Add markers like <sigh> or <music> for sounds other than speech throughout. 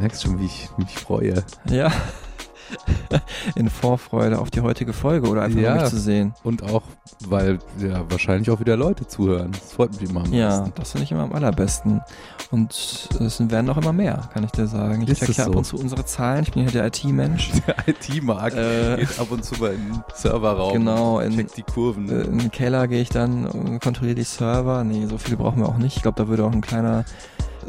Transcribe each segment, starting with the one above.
Merkst schon, wie ich mich freue. Ja. <laughs> In Vorfreude auf die heutige Folge oder einfach Ja. mich zu sehen. Und auch, weil ja wahrscheinlich auch wieder Leute zuhören. Das freut mich immer am Ja, meisten. das finde ich immer am allerbesten. Und es werden noch immer mehr, kann ich dir sagen. Ich Ist check es ja ab so? und zu unsere Zahlen. Ich bin ja der IT-Mensch. <laughs> Der IT-Markt Äh, geht ab und zu mal in den Serverraum. Genau, in- checkt die Kurven. Äh, In den Keller gehe ich dann und kontrolliere die Server. Nee, so viele brauchen wir auch nicht. Ich glaube, da würde auch ein kleiner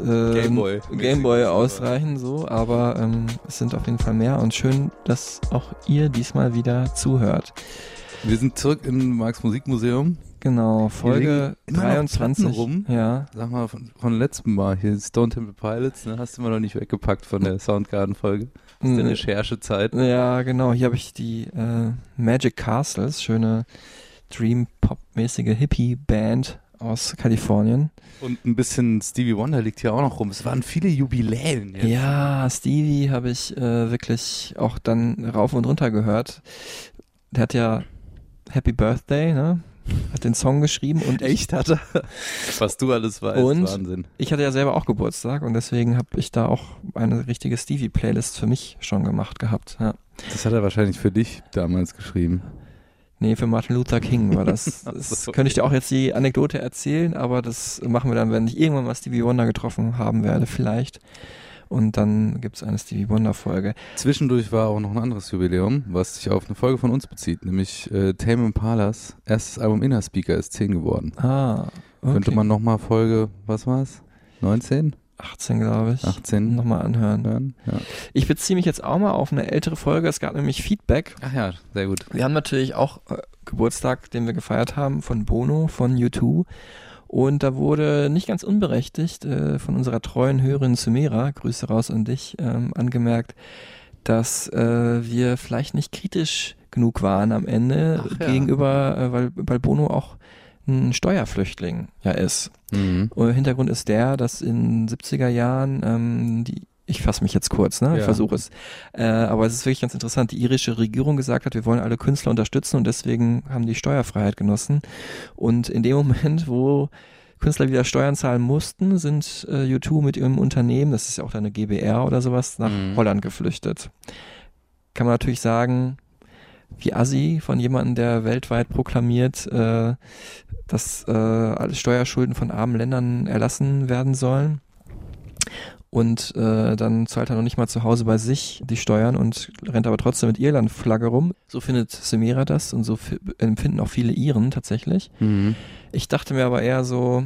Gameboy. Gameboy Mäßiges ausreichen, so. Aber ähm, es sind auf jeden Fall mehr. Und schön, dass auch ihr diesmal wieder zuhört. Wir sind zurück im Marx Musikmuseum. Genau, Folge legen immer noch 23. Platten rum. Ja, Sag mal, von, von letztem Mal hier, Stone Temple Pilots, ne, hast du immer noch nicht weggepackt von der Soundgarden-Folge. Das ist Mm. eine Recherchezeit. ja, genau. Hier habe ich die äh, Magic Castles, schöne Dream-Pop-mäßige Hippie-Band aus Kalifornien. Und ein bisschen Stevie Wonder liegt hier auch noch rum. Es waren viele Jubiläen jetzt. Ja, Stevie habe ich äh, wirklich auch dann rauf und runter gehört. Der hat ja Happy Birthday, ne? Hat den Song geschrieben und Echt hat er? Was du alles weißt, Und- Wahnsinn. ich hatte ja selber auch Geburtstag und deswegen habe ich da auch eine richtige Stevie-Playlist für mich schon gemacht gehabt. Ja. Das hat er wahrscheinlich für dich damals geschrieben. Nee, für Martin Luther King war das. <laughs> Das so, könnte ich dir auch jetzt die Anekdote erzählen, aber das machen wir dann, wenn ich irgendwann mal Stevie Wonder getroffen haben werde, vielleicht. Und dann gibt's eine Stevie Wonder-Folge. Zwischendurch war auch noch ein anderes Jubiläum, was sich auf eine Folge von uns bezieht, nämlich äh, Tame Impalas erstes Album Inner Speaker ist 10 geworden. Ah, okay. Könnte man nochmal Folge, was war's? 19? 18, glaube ich. 18 Nochmal anhören. hören? Ja. Ich beziehe mich jetzt auch mal auf eine ältere Folge. Es gab nämlich Feedback. Ach ja, sehr gut. Wir haben natürlich auch äh, Geburtstag, den wir gefeiert haben, von Bono, von U2. Und da wurde nicht ganz unberechtigt äh, von unserer treuen Hörerin Sumera, Grüße raus an dich, ähm, angemerkt, dass äh, wir vielleicht nicht kritisch genug waren am Ende Ach ja. gegenüber, äh, weil, weil Bono auch ein Steuerflüchtling ja ist. Mhm. Und Hintergrund ist der, dass in 70er Jahren ähm, die ich fasse mich jetzt kurz, ne? Ich Ja. versuche es. Äh, aber es ist wirklich ganz interessant. Die irische Regierung gesagt hat, wir wollen alle Künstler unterstützen und deswegen haben die Steuerfreiheit genossen. Und in dem Moment, wo Künstler wieder Steuern zahlen mussten, sind äh, U2 mit ihrem Unternehmen, das ist ja auch eine GBR oder sowas, nach Mhm. Holland geflüchtet. Kann man natürlich sagen, wie Assi von jemandem, der weltweit proklamiert, äh, dass äh, alle Steuerschulden von armen Ländern erlassen werden sollen. Und äh, dann zahlt er noch nicht mal zu Hause bei sich die Steuern und rennt aber trotzdem mit Irland-Flagge rum. So findet Semira das und so fi- empfinden auch viele Iren tatsächlich. Mhm. Ich dachte mir aber eher so,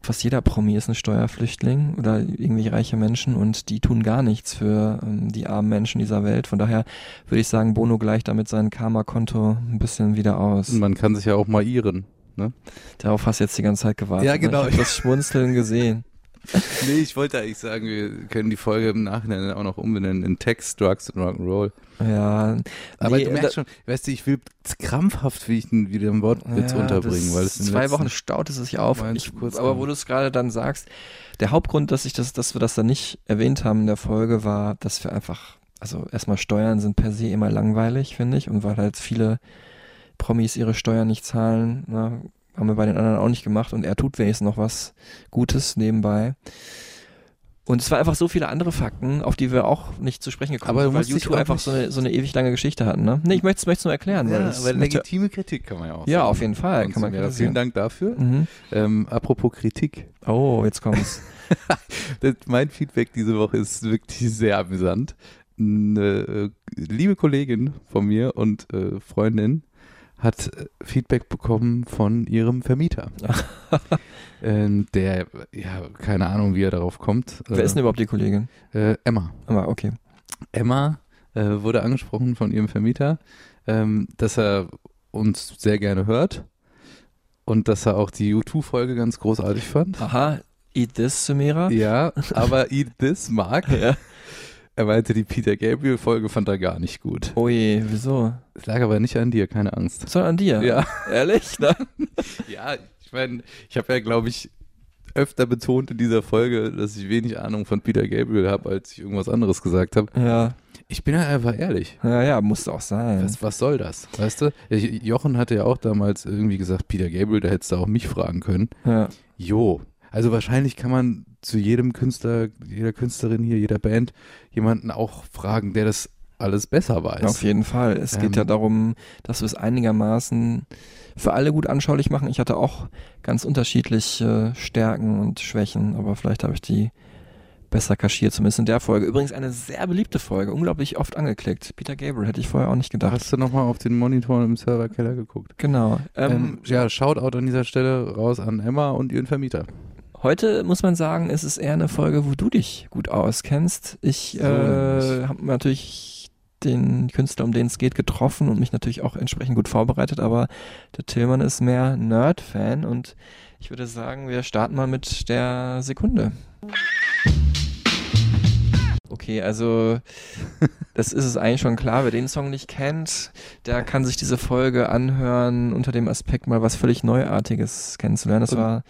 fast jeder Promi ist ein Steuerflüchtling oder irgendwelche reiche Menschen und die tun gar nichts für ähm, die armen Menschen dieser Welt. Von daher würde ich sagen, Bono gleicht damit sein Karma-Konto ein bisschen wieder aus. Man kann sich ja auch mal ihren. Ne? Darauf hast du jetzt die ganze Zeit gewartet. Ja, ne? genau. Ich habe das Schmunzeln gesehen. <laughs> Nee, ich wollte eigentlich sagen, wir können die Folge im Nachhinein auch noch umbenennen in Text, Drugs und Rock'n'Roll. Ja, Aber nee, du merkst schon, weißt du, ich will krampfhaft, wie ich ihn wieder im Wortwitz Ja, unterbringen, weil es zwei Wochen staut es sich auf. Ich, kurz aber wo du es gerade dann sagst, der Hauptgrund, dass ich das, dass wir das dann nicht erwähnt haben in der Folge, war, dass wir einfach, also erstmal Steuern sind per se immer langweilig, finde ich, und weil halt viele Promis ihre Steuern nicht zahlen, ne, haben wir bei den anderen auch nicht gemacht und er tut wenigstens noch was Gutes nebenbei. Und es war einfach so viele andere Fakten, auf die wir auch nicht zu sprechen gekommen Aber sind, weil musst dich YouTube einfach so eine, so eine ewig lange Geschichte hatten. Ne, nee, ich möchte es nur erklären. weil Ja, es aber legitime Kritik kann man ja auch ja, sagen. auf jeden Fall. Kann man ja, vielen Dank dafür. Mhm. Ähm, apropos Kritik. Oh, jetzt kommt's. <laughs> Mein Feedback diese Woche ist wirklich sehr amüsant. Eine äh, liebe Kollegin von mir und äh, Freundin hat äh, Feedback bekommen von ihrem Vermieter. <laughs> ähm, der, ja, keine Ahnung, wie er darauf kommt. Wer ist denn überhaupt die Kollegin? äh, Emma. Aber okay. Emma äh, wurde angesprochen von ihrem Vermieter, ähm, dass er uns sehr gerne hört und dass er auch die U2-Folge ganz großartig fand. Aha, Eat This, Sumera. Ja, <laughs> aber Eat This mag. Ja. Er meinte, die Peter Gabriel-Folge fand er gar nicht gut. Oh je, wieso? Es lag aber nicht an dir, keine Angst. Soll an dir? Ja. Ehrlich? <laughs> Ne? Ja, ich meine, ich habe ja, glaube ich, öfter betont in dieser Folge, dass ich wenig Ahnung von Peter Gabriel habe, als ich irgendwas anderes gesagt habe. Ja. Ich bin ja einfach ehrlich. Ja, ja, muss auch sein. Was, was soll das? Weißt du? Ich- Jochen hatte ja auch damals irgendwie gesagt, Peter Gabriel, da hättest du auch mich fragen können. Ja. Jo. Also wahrscheinlich kann man zu jedem Künstler, jeder Künstlerin hier, jeder Band jemanden auch fragen, der das alles besser weiß. Auf jeden Fall. Es geht Ähm, ja darum, dass wir es einigermaßen für alle gut anschaulich machen. Ich hatte auch ganz unterschiedliche Stärken und Schwächen, aber vielleicht habe ich die besser kaschiert, zumindest in der Folge. Übrigens eine sehr beliebte Folge, unglaublich oft angeklickt. Peter Gabriel hätte ich vorher auch nicht gedacht. Hast du nochmal auf den Monitor im Serverkeller geguckt? Genau. Ähm, Ähm, ja, Shoutout an dieser Stelle raus an Emma und ihren Vermieter. Heute muss man sagen, ist es eher eine Folge, wo du dich gut auskennst. Ich So äh, habe natürlich den Künstler, um den es geht, getroffen und mich natürlich auch entsprechend gut vorbereitet, aber der Tillmann ist mehr Nerd-Fan und ich würde sagen, wir starten mal mit der Sekunde. Okay, also <laughs> das ist es eigentlich schon klar. Wer den Song nicht kennt, der kann sich diese Folge anhören unter dem Aspekt mal was völlig Neuartiges kennenzulernen. Das war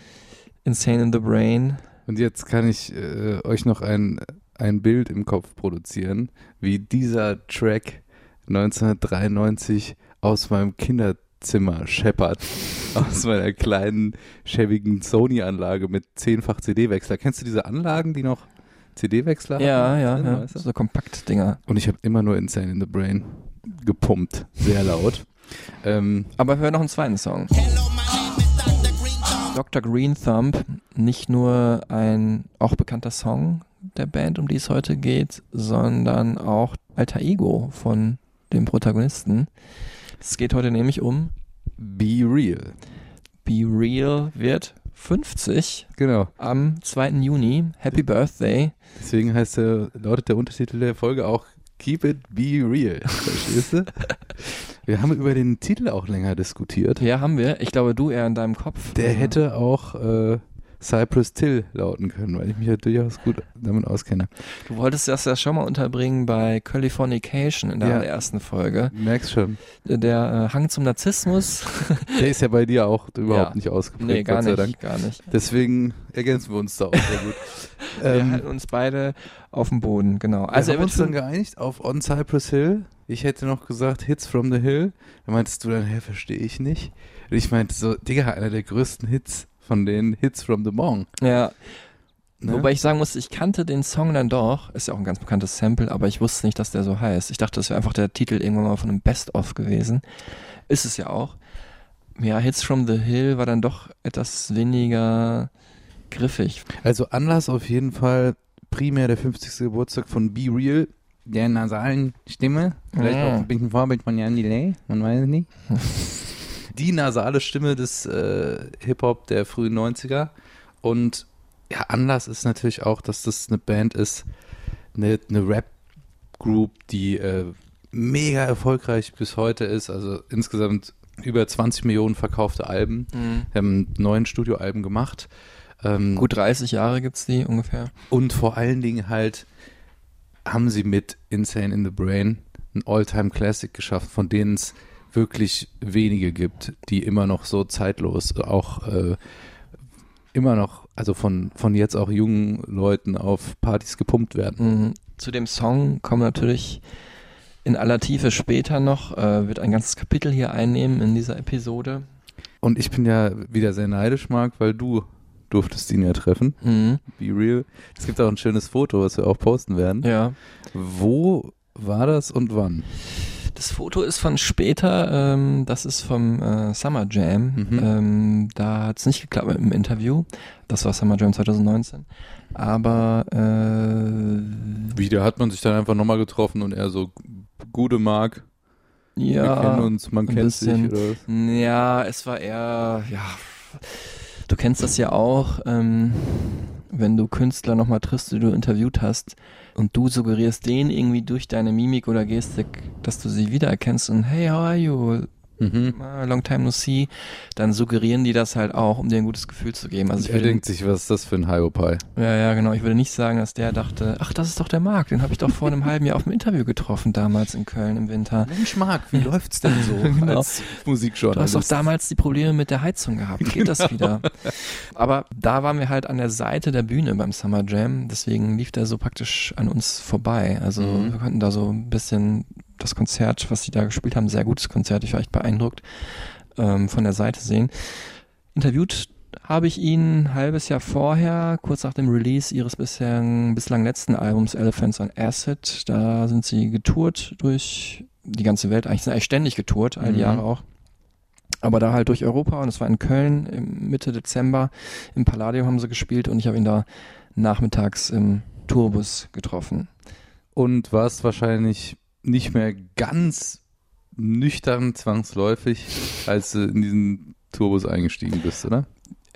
Insane in the Brain. Und jetzt kann ich äh, euch noch ein, ein Bild im Kopf produzieren, wie dieser Track 1993 aus meinem Kinderzimmer scheppert. <laughs> aus meiner kleinen, schäbigen Sony-Anlage mit zehnfach CD-Wechsler. Kennst du diese Anlagen, die noch CD-Wechsler haben? Ja, ja, drin, ja. weißt du? So Kompaktdinger. Und ich habe immer nur Insane in the Brain gepumpt. Sehr laut. <laughs> ähm, Aber hör noch einen zweiten Song. Dr. Green Thumb, nicht nur ein auch bekannter Song der Band, um die es heute geht, sondern auch alter Ego von dem Protagonisten. Es geht heute nämlich um Be Real. Be Real wird 50 Genau. am 2. Juni. Happy Birthday. Deswegen heißt der, lautet der Untertitel der Folge auch Keep it be real. <laughs> Verstehst du? Wir haben über den Titel auch länger diskutiert. Ja, haben wir. Ich glaube, du eher in deinem Kopf. Der hätte auch äh, Cypress Till lauten können, weil ich mich ja durchaus gut damit auskenne. Du wolltest das ja schon mal unterbringen bei Californication in der Ja. allerersten Folge. Merkst schon. Der äh, Hang zum Narzissmus. <laughs> Der ist ja bei dir auch überhaupt Ja. nicht ausgeprägt, nee, gar nicht, gar nicht. Deswegen ergänzen wir uns da auch sehr gut. <laughs> Wir ähm, halten uns beide auf dem Boden, genau. also wir haben uns dann geeinigt auf On Cypress Hill. Ich hätte noch gesagt Hits from the Hill. Da meintest du dann, hä, verstehe ich nicht. Und ich meinte so, Digga, einer der größten Hits von den Hits from the Bong. ja, Ne? wobei ich sagen muss, ich kannte den Song dann doch. Ist ja auch ein ganz bekanntes Sample, aber ich wusste nicht, dass der so heißt. Ich dachte, das wäre einfach der Titel irgendwann mal von einem Best-of gewesen. Ist es ja auch. Ja, Hits from the Hill war dann doch etwas weniger griffig. Also Anlass auf jeden Fall primär der 50. Geburtstag von Be Real, der nasalen Stimme. Vielleicht Ja. auch ein bisschen Vorbild von Jan Delay, man weiß es nicht. <laughs> Die nasale Stimme des äh, Hip-Hop der frühen 90er. Und ja, Anlass ist natürlich auch, dass das eine Band ist, eine, eine Rap-Group, die äh, mega erfolgreich bis heute ist. Also insgesamt über 20 Millionen verkaufte Alben. Wir haben neun Studioalben gemacht. Ähm, Gut 30 Jahre gibt's die ungefähr. und vor allen Dingen halt haben sie mit Insane in the Brain ein All-Time-Classic geschafft, von denen es wirklich wenige gibt, die immer noch so zeitlos auch äh, immer noch, also von, von jetzt auch jungen Leuten auf Partys gepumpt werden. Mhm. Zu dem Song kommen wir natürlich in aller Tiefe später noch, äh, wird ein ganzes Kapitel hier einnehmen in dieser Episode. Und ich bin ja wieder sehr neidisch, Marc, weil du durftest ihn ja treffen. Mhm. Be real. Es gibt auch ein schönes Foto, was wir auch posten werden. Ja. Wo war das und wann? Das Foto ist von später, ähm, das ist vom äh, Summer Jam. Mhm. Ähm, da hat es nicht geklappt mit dem Interview. Das war Summer Jam 2019. Aber äh, Wie, da hat man sich dann einfach nochmal getroffen und er so, gute Mark, wir kennen ja, uns, man kennt sich bisschen. oder was? ja, es war eher, ja, du kennst das ja auch, ähm, wenn du Künstler nochmal triffst, die du interviewt hast und du suggerierst denen irgendwie durch deine Mimik oder Gestik, dass du sie wiedererkennst und hey, how are you? Mhm. äh, Long Time No See, dann suggerieren die das halt auch, um dir ein gutes Gefühl zu geben. Also ich er denkt sich, was ist das für ein Hyopai? ja, ja, genau. Ich würde nicht sagen, dass der dachte, ach, das ist doch der Marc, den habe ich doch vor einem halben Jahr auf dem Interview getroffen, damals in Köln im Winter. Mensch, Marc, wie läuft's denn so <laughs> Genau. als Du hast Musikjournalist? doch damals die Probleme mit der Heizung gehabt. Geht das wieder? Aber da waren wir halt an der Seite der Bühne beim Summer Jam. Deswegen lief der so praktisch an uns vorbei. Also Mhm. wir konnten da so ein bisschen das Konzert, was sie da gespielt haben, sehr gutes Konzert. Ich war echt beeindruckt ähm, von der Seite sehen. Interviewt habe ich ihn ein halbes Jahr vorher, kurz nach dem Release ihres bislang, bislang letzten Albums Elephants on Acid. Da sind sie getourt durch die ganze Welt. Eigentlich sind sie eigentlich ständig getourt, all die Mhm. Jahre auch. Aber da halt durch Europa und es war in Köln im Mitte Dezember. Im Palladium haben sie gespielt und ich habe ihn da nachmittags im Tourbus getroffen. Und warst wahrscheinlich nicht mehr ganz nüchtern zwangsläufig, als du in diesen Turbus eingestiegen bist, oder?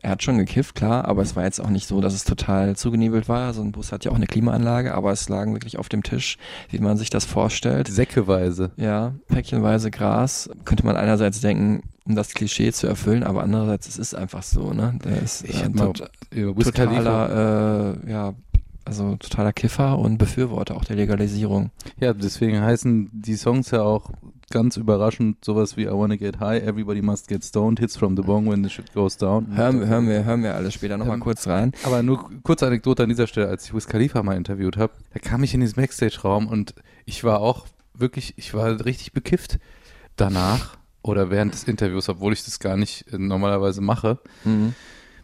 Er hat schon gekifft, klar, aber es war jetzt auch nicht so, dass es total zugenebelt war. So ein Bus hat ja auch eine Klimaanlage, aber es lagen wirklich auf dem Tisch, wie man sich das vorstellt. Säckeweise. Ja, päckchenweise Gras. Könnte man einerseits denken, um das Klischee zu erfüllen, aber andererseits, es ist einfach so, ne? Der ist Ich äh, mal tot, Khalifa- totaler, äh, ja, also totaler Kiffer und Befürworter auch der Legalisierung. Ja, deswegen heißen die Songs ja auch ganz überraschend sowas wie I wanna get high, everybody must get stoned, hits from the bong when the shit goes down. Hören, hören wir, hören wir alles später nochmal Ähm, kurz rein. Aber nur kurze Anekdote an dieser Stelle, als ich Wiz Khalifa mal interviewt habe, da kam ich in diesen Backstage-Raum und ich war auch wirklich, ich war richtig bekifft danach oder während des Interviews, obwohl ich das gar nicht äh, normalerweise mache, Mhm.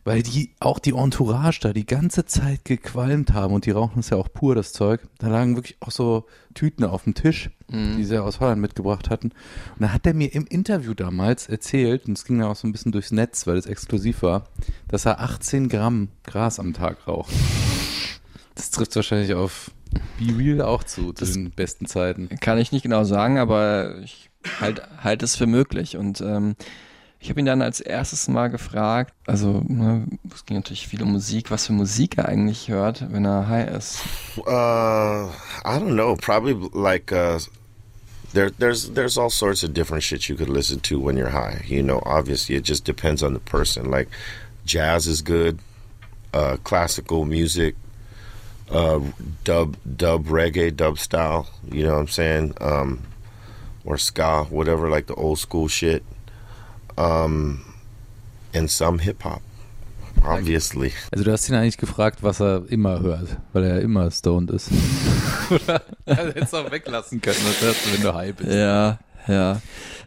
Weil die auch die Entourage da die ganze Zeit gequalmt haben und die rauchen es ja auch pur, das Zeug. Da lagen wirklich auch so Tüten auf dem Tisch, Mhm. die sie aus Holland mitgebracht hatten. Und da hat er mir im Interview damals erzählt, und es ging ja auch so ein bisschen durchs Netz, weil es exklusiv war, dass er 18 Gramm Gras am Tag raucht. Das trifft wahrscheinlich auf Be Real auch zu, zu den besten Zeiten. Kann ich nicht genau sagen, aber ich halt, halt es für möglich. Und ähm, ich habe ihn dann als erstes mal gefragt, also ne, es ging natürlich viel um Musik, was für Musik er eigentlich hört, wenn er high ist. Uh, I don't know. Probably like uh, there. There's there's all sorts of different shit you could listen to when you're high. You know, obviously it just depends on the person. Like jazz is good, uh, classical music, uh, dub dub reggae, dub style. You know what I'm saying? Um, or ska, whatever, like the old school shit. Um, and some hip hop, obviously. Also du hast ihn eigentlich gefragt, was er immer hört, weil er immer stoned ist. Oder? <laughs> Also hättest du auch weglassen können, das hörst du, wenn du high bist. Ja, ja,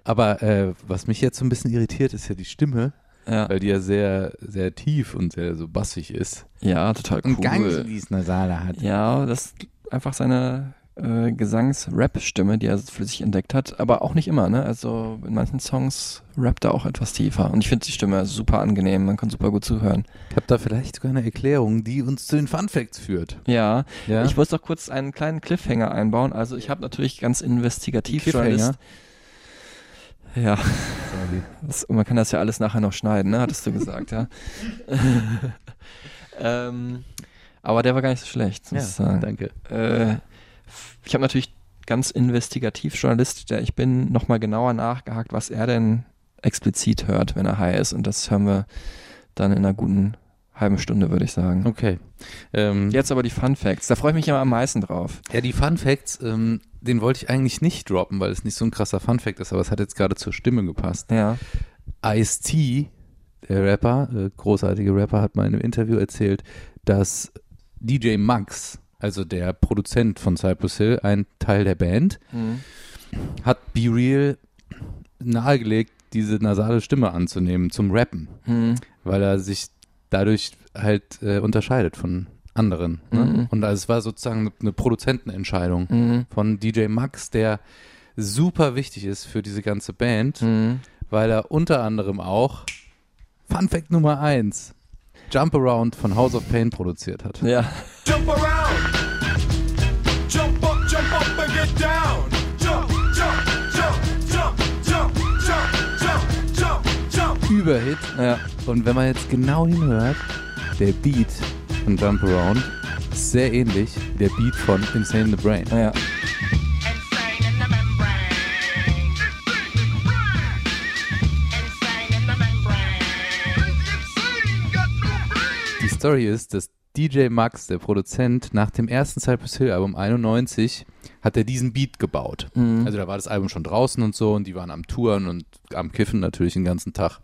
Aber äh, was mich jetzt so ein bisschen irritiert, ist ja die Stimme, ja, weil die ja sehr, sehr tief und sehr so bassig ist. ja, total cool. Und ganz dieses Nasale hat. Ja, das ist einfach seine äh, Gesangs-Rap-Stimme, die er für sich entdeckt hat, aber auch nicht immer, ne? Also in manchen Songs rappt er auch etwas tiefer. Und ich finde die Stimme super angenehm, man kann super gut zuhören. Ich habe da vielleicht sogar eine Erklärung, die uns zu den Fun Facts führt. Ja, Ja? ich muss doch kurz einen kleinen Cliffhanger einbauen. Also ich habe natürlich ganz investigativ? Journalist. Ja, <laughs> das, man kann das ja alles nachher noch schneiden, ne? Hattest du gesagt, ja. <laughs> <laughs> ähm, aber der war gar nicht so schlecht, muss ich sagen. danke. Äh, ich habe natürlich ganz investigativ Journalist, der ich bin, nochmal genauer nachgehakt, was er denn explizit hört, wenn er high ist. Und das hören wir dann in einer guten halben Stunde, würde ich sagen. Okay. Ähm, Jetzt aber die Fun Facts. Da freue ich mich immer am meisten drauf. Ja, die Fun Facts, ähm, den wollte ich eigentlich nicht droppen, weil es nicht so ein krasser Fun Fact ist, aber es hat jetzt gerade zur Stimme gepasst. Ja. Ice-T, der Rapper, äh, großartige Rapper, hat mal in einem Interview erzählt, dass DJ Max, also der Produzent von Cypress Hill, ein Teil der Band, Mhm. hat Be Real nahegelegt, diese nasale Stimme anzunehmen zum Rappen, Mhm. weil er sich dadurch halt äh, unterscheidet von anderen. Ne? Mhm. Und also es war sozusagen eine Produzentenentscheidung Mhm. von DJ Max, der super wichtig ist für diese ganze Band, Mhm. weil er unter anderem auch Fun Fact Nummer 1 Jump Around von House of Pain produziert hat. Ja. Jump around. Überhit. Ja. Und wenn man jetzt genau hinhört, der Beat von Jump Around ist sehr ähnlich wie der Beat von Insane in the Brain. Ja. Die Story ist, dass DJ Max, der Produzent, nach dem ersten Cypress Hill Album 91 hat er diesen Beat gebaut. Mhm. Also da war das Album schon draußen und so und die waren am Touren und am Kiffen natürlich den ganzen Tag.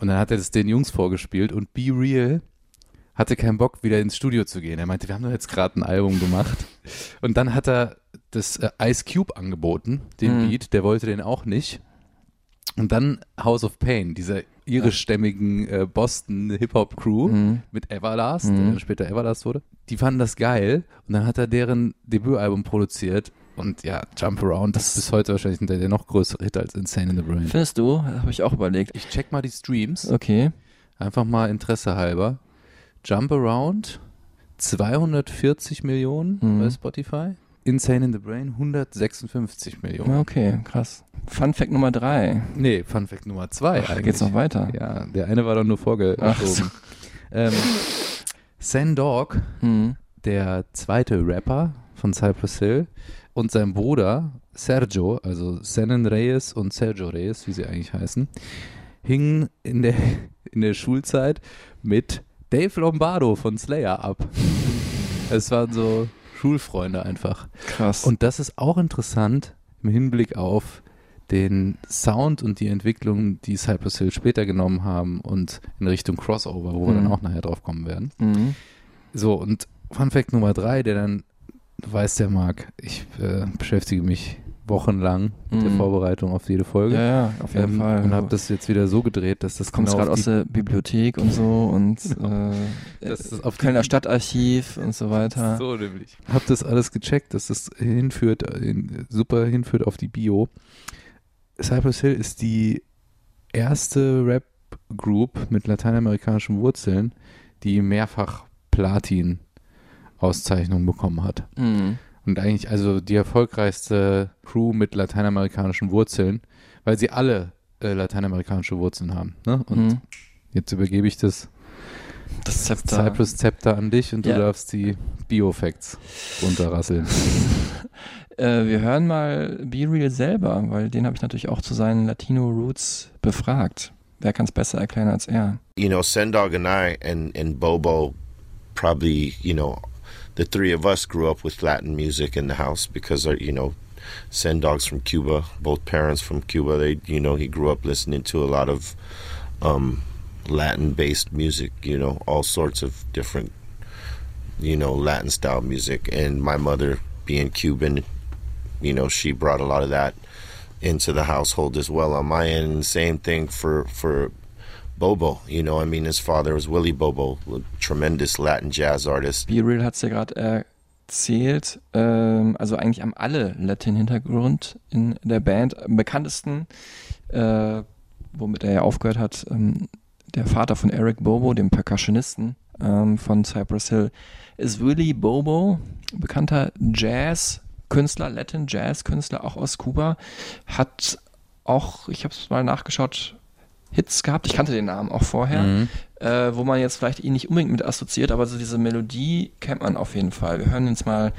Und dann hat er das den Jungs vorgespielt und Be Real hatte keinen Bock, wieder ins Studio zu gehen. Er meinte, wir haben doch jetzt gerade ein Album gemacht. <laughs> Und dann hat er das äh, Ice Cube angeboten, den Mhm. Beat, der wollte den auch nicht. Und dann House of Pain, dieser irischstämmigen äh, Boston Hip-Hop-Crew Mhm. mit Everlast, Mhm. der dann später Everlast wurde. Die fanden das geil und dann hat er deren Debütalbum produziert und ja, Jump Around, das ist bis heute wahrscheinlich der, der noch größere Hit als Insane in the Brain. Findest du? Habe ich auch überlegt. Ich check mal die Streams, Okay. einfach mal Interesse halber. Jump Around 240 Millionen Mhm. bei Spotify. Insane in the Brain 156 Millionen. Okay, krass. Fun Fact Nummer drei. Nee, Fun Fact Nummer zwei Ach, eigentlich. geht's noch weiter? Ja, der eine war doch nur vorgeschoben. so. Ähm, Sen Dog, Mhm. der zweite Rapper von Cypress Hill und sein Bruder Sergio, also Sennen Reyes und Sergio Reyes, wie sie eigentlich heißen, hingen in der, <laughs> in der Schulzeit mit Dave Lombardo von Slayer ab. Es waren so Schulfreunde einfach. Krass. Und das ist auch interessant im Hinblick auf den Sound und die Entwicklung, die Cypress Hill später genommen haben und in Richtung Crossover, wo wir Mhm. dann auch nachher drauf kommen werden. mhm. So, und Fun Fact Nummer drei, der dann, du weißt der Marc, ich äh, beschäftige mich wochenlang mit der Mhm. Vorbereitung auf jede Folge. Ja, ja, auf jeden ähm, Fall. Und habe das jetzt wieder so gedreht, dass das kommst genau gerade aus der Bibliothek und so und <laughs> Genau. äh, Das ist auf Kölner Stadtarchiv und so weiter. So nämlich. Hab das alles gecheckt, dass das hinführt, in, super hinführt auf die Bio. Cypress Hill ist die erste Rap-Group mit lateinamerikanischen Wurzeln, die mehrfach Platin-Auszeichnungen bekommen hat. Mhm. Und eigentlich also die erfolgreichste Crew mit lateinamerikanischen Wurzeln, weil sie alle äh, lateinamerikanische Wurzeln haben. Ne? Und Mhm. jetzt übergebe ich das Das Zepter. Cypress Zepter an dich und Ja. du darfst die Bio-Facts runterrasseln. <laughs> Äh, wir hören mal Be Real selber, weil den habe ich natürlich auch zu seinen Latino Roots befragt. Wer kann es besser erklären als er? you know, Sendog and I and, and Bobo probably, you know, the three of us grew up with Latin music in the house because, our, you know, send dogs from Cuba, both parents from Cuba. They, you know, he grew up listening to a lot of um, Latin based music, you know, all sorts of different, you know, Latin style music. And my mother, being Cuban, you know, she brought a lot of that into the household as well on my end. Same thing for, for Bobo. You know, I mean, his father was Willie Bobo, a tremendous Latin jazz artist. Be Real hat es ja gerade erzählt. Ähm, also eigentlich haben alle Latin-Hintergrund in der Band. Am bekanntesten, äh, womit er ja aufgehört hat, ähm, der Vater von Eric Bobo, dem Percussionisten ähm, von Cypress Hill, ist Willie Bobo, bekannter Jazz-Künstler, Latin-Jazz-Künstler, auch aus Kuba, hat auch, ich habe es mal nachgeschaut, Hits gehabt. Ich kannte den Namen auch vorher Mhm. äh, wo man jetzt vielleicht ihn nicht unbedingt mit assoziiert, aber so diese Melodie kennt man auf jeden Fall. Wir hören jetzt mal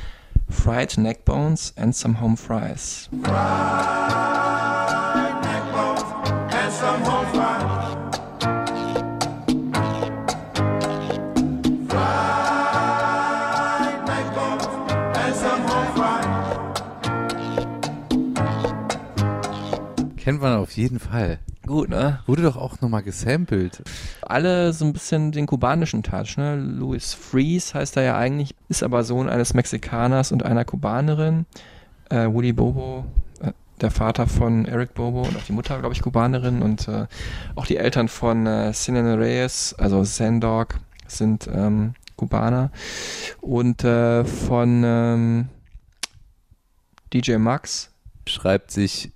Fried Neckbones and Some Home Fries. and some home fries. Fried neck bones and some home fries. Kennt man auf jeden Fall. Gut, ne? Wurde doch auch nochmal gesampelt. Alle so ein bisschen den kubanischen Touch, ne? Louis Freeze heißt er ja eigentlich, ist aber Sohn eines Mexikaners und einer Kubanerin. Äh, Woody Bobo, äh, der Vater von Eric Bobo und auch die Mutter, glaube ich, Kubanerin und äh, auch die Eltern von äh, Sinan Reyes, also Sandog, sind ähm, Kubaner. Und äh, von ähm, DJ Max, Schreibt sich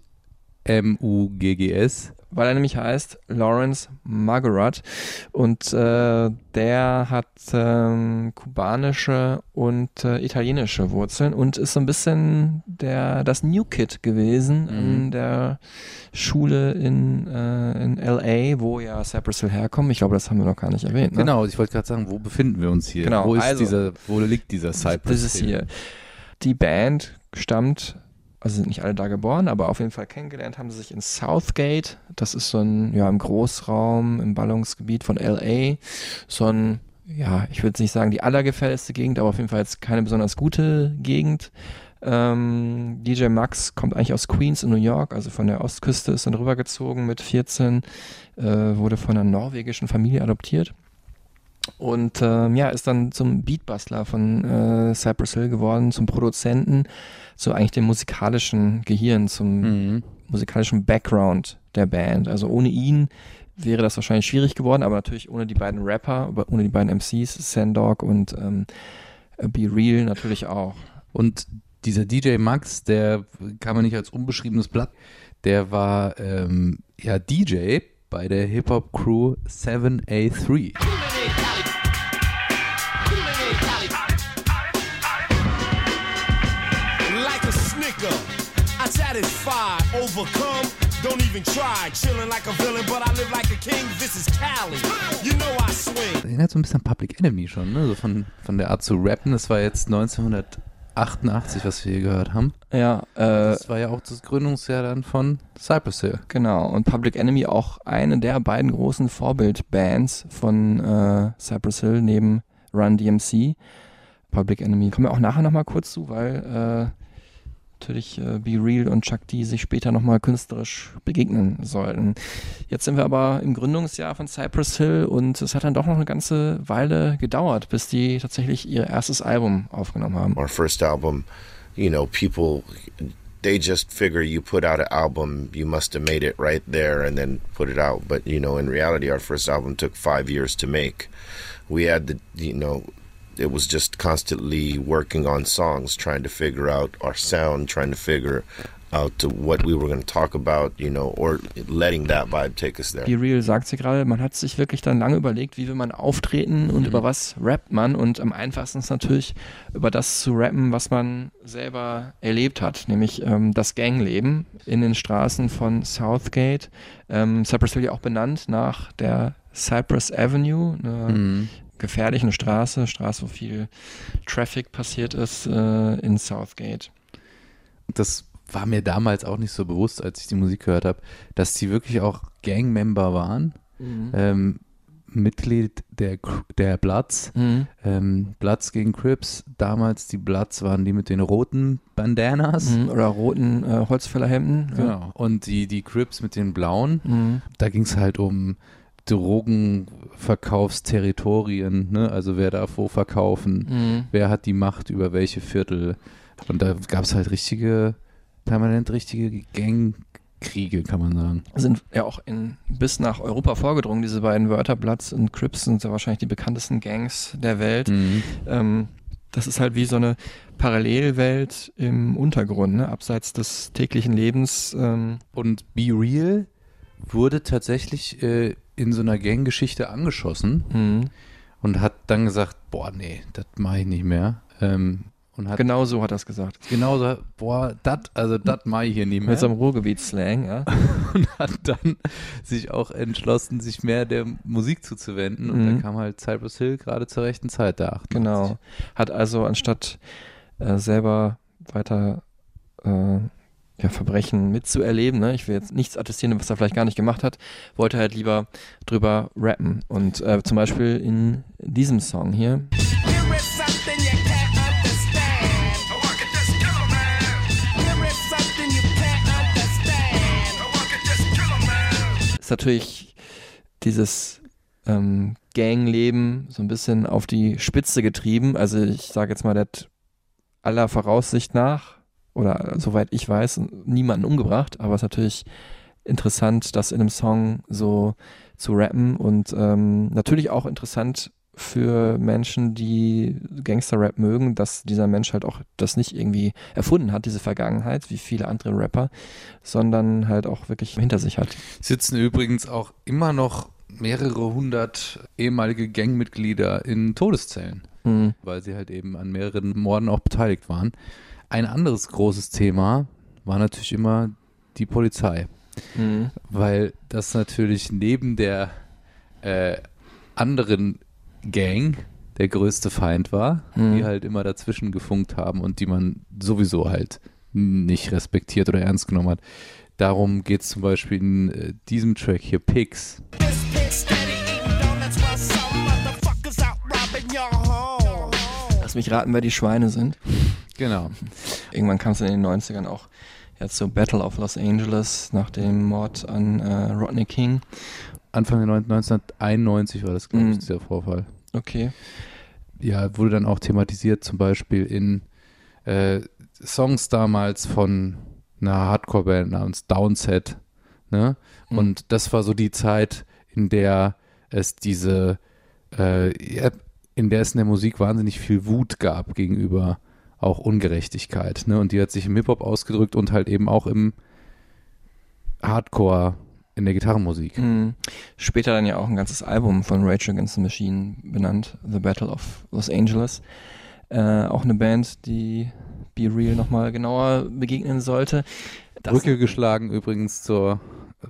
M-U-G-G-S. Weil er nämlich heißt Lawrence Margaret und äh, der hat ähm, kubanische und äh, italienische Wurzeln und ist so ein bisschen der das New Kid gewesen Mhm. in der Schule in, äh, in LA, wo ja Cypress Hill herkommt. Ich glaube, das haben wir noch gar nicht erwähnt. Ne? Genau, ich wollte gerade sagen, wo befinden wir uns hier? Genau, wo, ist also- dieser, wo liegt dieser Cypress? Das ist Hill? hier. Die Band stammt, also sind nicht alle da geboren, aber auf jeden Fall kennengelernt haben sie sich in Southgate. Das ist so ein, ja, im Großraum, im Ballungsgebiet von LA. So ein ja, ich würde nicht sagen die allergefährlichste Gegend, aber auf jeden Fall jetzt keine besonders gute Gegend. Ähm, DJ Max kommt eigentlich aus Queens in New York, also von der Ostküste, ist dann rübergezogen mit 14, äh, wurde von einer norwegischen Familie adoptiert und ähm, ja, ist dann zum Beatbustler von äh, Cypress Hill geworden, zum Produzenten, zu eigentlich dem musikalischen Gehirn, zum Mhm. musikalischen Background der Band. Also ohne ihn wäre das wahrscheinlich schwierig geworden, aber natürlich ohne die beiden Rapper, ohne die beiden MCs, Sandog und ähm, Be Real natürlich auch. Und dieser DJ Max, der kann man nicht als unbeschriebenes Blatt, der war ähm, ja DJ bei der Hip-Hop-Crew 7A3. Satisfied, overcome. Don't even try, chilling like a villain, but I live like a king. This is Cali. You know I swing. Erinnert so ein bisschen an Public Enemy schon, ne? So von, von der Art zu rappen. Das war jetzt 1988, was wir hier gehört haben. Ja, äh, Das war ja auch das Gründungsjahr dann von Cypress Hill. Genau, und Public Enemy auch eine der beiden großen Vorbildbands von äh, Cypress Hill neben Run DMC. Public Enemy kommen wir auch nachher nochmal kurz zu, weil äh, natürlich äh, Be Real und Chuck D sich später nochmal künstlerisch begegnen sollten. Jetzt sind wir aber im Gründungsjahr von Cypress Hill und es hat dann doch noch eine ganze Weile gedauert, bis die tatsächlich ihr erstes Album aufgenommen haben. Our first album, you know, people they just figure you put out an album, you must have made it right there and then put it out. But you know, in reality, our first album took five years to make. We had the, you know, it was just constantly working on songs, trying to figure out our sound, trying to figure out to what we were going to talk about, you know, or letting that vibe take us there. Be Real sagt sie gerade, man hat sich wirklich dann lange überlegt, wie will man auftreten und über was rappt man und am einfachsten ist natürlich über das zu rappen, was man selber erlebt hat, nämlich ähm, das Gangleben in den Straßen von Southgate. Ähm, Cypress Hill ja auch benannt nach der Cypress Avenue, einer Mhm. Gefährlichen Straße, Straße, wo viel Traffic passiert ist äh, in Southgate. Das war mir damals auch nicht so bewusst, als ich die Musik gehört habe, dass die wirklich auch Gangmember waren. Ähm, Mitglied der, der Bloods. Mhm. Ähm, Bloods gegen Crips. Damals die Bloods waren die mit den roten Bandanas. Mhm, Oder roten äh, Holzfällerhemden. Ja. Genau. Und die, die Crips mit den blauen. Mhm. Da ging es halt um Drogenverkaufsterritorien, ne? Also wer darf wo verkaufen, Mhm. wer hat die Macht über welche Viertel. Und da gab es halt richtige, permanent richtige Gangkriege, kann man sagen. sind ja auch in, bis nach Europa vorgedrungen, diese beiden Wörter. Bloods und Crips sind ja wahrscheinlich die bekanntesten Gangs der Welt. Mhm. Ähm, das ist halt wie so eine Parallelwelt im Untergrund, ne? abseits des täglichen Lebens. Ähm, Und Be Real wurde tatsächlich äh, in so einer Ganggeschichte angeschossen mhm. und hat dann gesagt, boah, nee, das mache ich nicht mehr. Ähm, und hat Genau so hat er es gesagt. genauso, boah, das, also das mache ich hier nicht mehr. Mit so einem Ruhrgebietsslang, ja. <laughs> und hat dann sich auch entschlossen, sich mehr der Musik zuzuwenden. Und Mhm. dann kam halt Cypress Hill gerade zur rechten Zeit da. Genau. Hat also anstatt äh, selber weiter äh, ja, Verbrechen mitzuerleben, ne? ich will jetzt nichts attestieren, was er vielleicht gar nicht gemacht hat, wollte halt lieber drüber rappen. Und äh, zum Beispiel in diesem Song hier. Ist natürlich dieses ähm, Gangleben so ein bisschen auf die Spitze getrieben. Also ich sage jetzt mal, der hat aller Voraussicht nach, oder soweit ich weiß, niemanden umgebracht, aber es ist natürlich interessant, das in einem Song so zu rappen und ähm, natürlich auch interessant für Menschen, die Gangster-Rap mögen, dass dieser Mensch halt auch das nicht irgendwie erfunden hat, diese Vergangenheit, wie viele andere Rapper, sondern halt auch wirklich hinter sich hat. Sitzen übrigens auch immer noch mehrere hundert ehemalige Gangmitglieder in Todeszellen, Mhm. weil sie halt eben an mehreren Morden auch beteiligt waren. Ein anderes großes Thema war natürlich immer die Polizei. Mhm. weil das natürlich neben der äh, anderen Gang der größte Feind war, Mhm. die halt immer dazwischen gefunkt haben und die man sowieso halt nicht respektiert oder ernst genommen hat. Darum geht es zum Beispiel in äh, diesem Track hier, Pigs. Lass mich raten, wer die Schweine sind. Genau. Irgendwann kam es in den 90ern auch ja, zur Battle of Los Angeles nach dem Mord an äh, Rodney King. Anfang der neun- 1991 war das, glaube ich, Mhm. dieser Vorfall. Okay. Ja, wurde dann auch thematisiert, zum Beispiel in äh, Songs damals von einer Hardcore-Band namens Downset. Ne? Mhm. Und das war so die Zeit, in der es diese, äh, in der es in der Musik wahnsinnig viel Wut gab gegenüber auch Ungerechtigkeit. Ne? Und die hat sich im Hip-Hop ausgedrückt und halt eben auch im Hardcore in der Gitarrenmusik. Mhm. Später dann ja auch ein ganzes Album von Rage Against the Machine benannt, The Battle of Los Angeles. Äh, auch eine Band, die Be Real nochmal genauer begegnen sollte. Das- Brücke geschlagen übrigens zur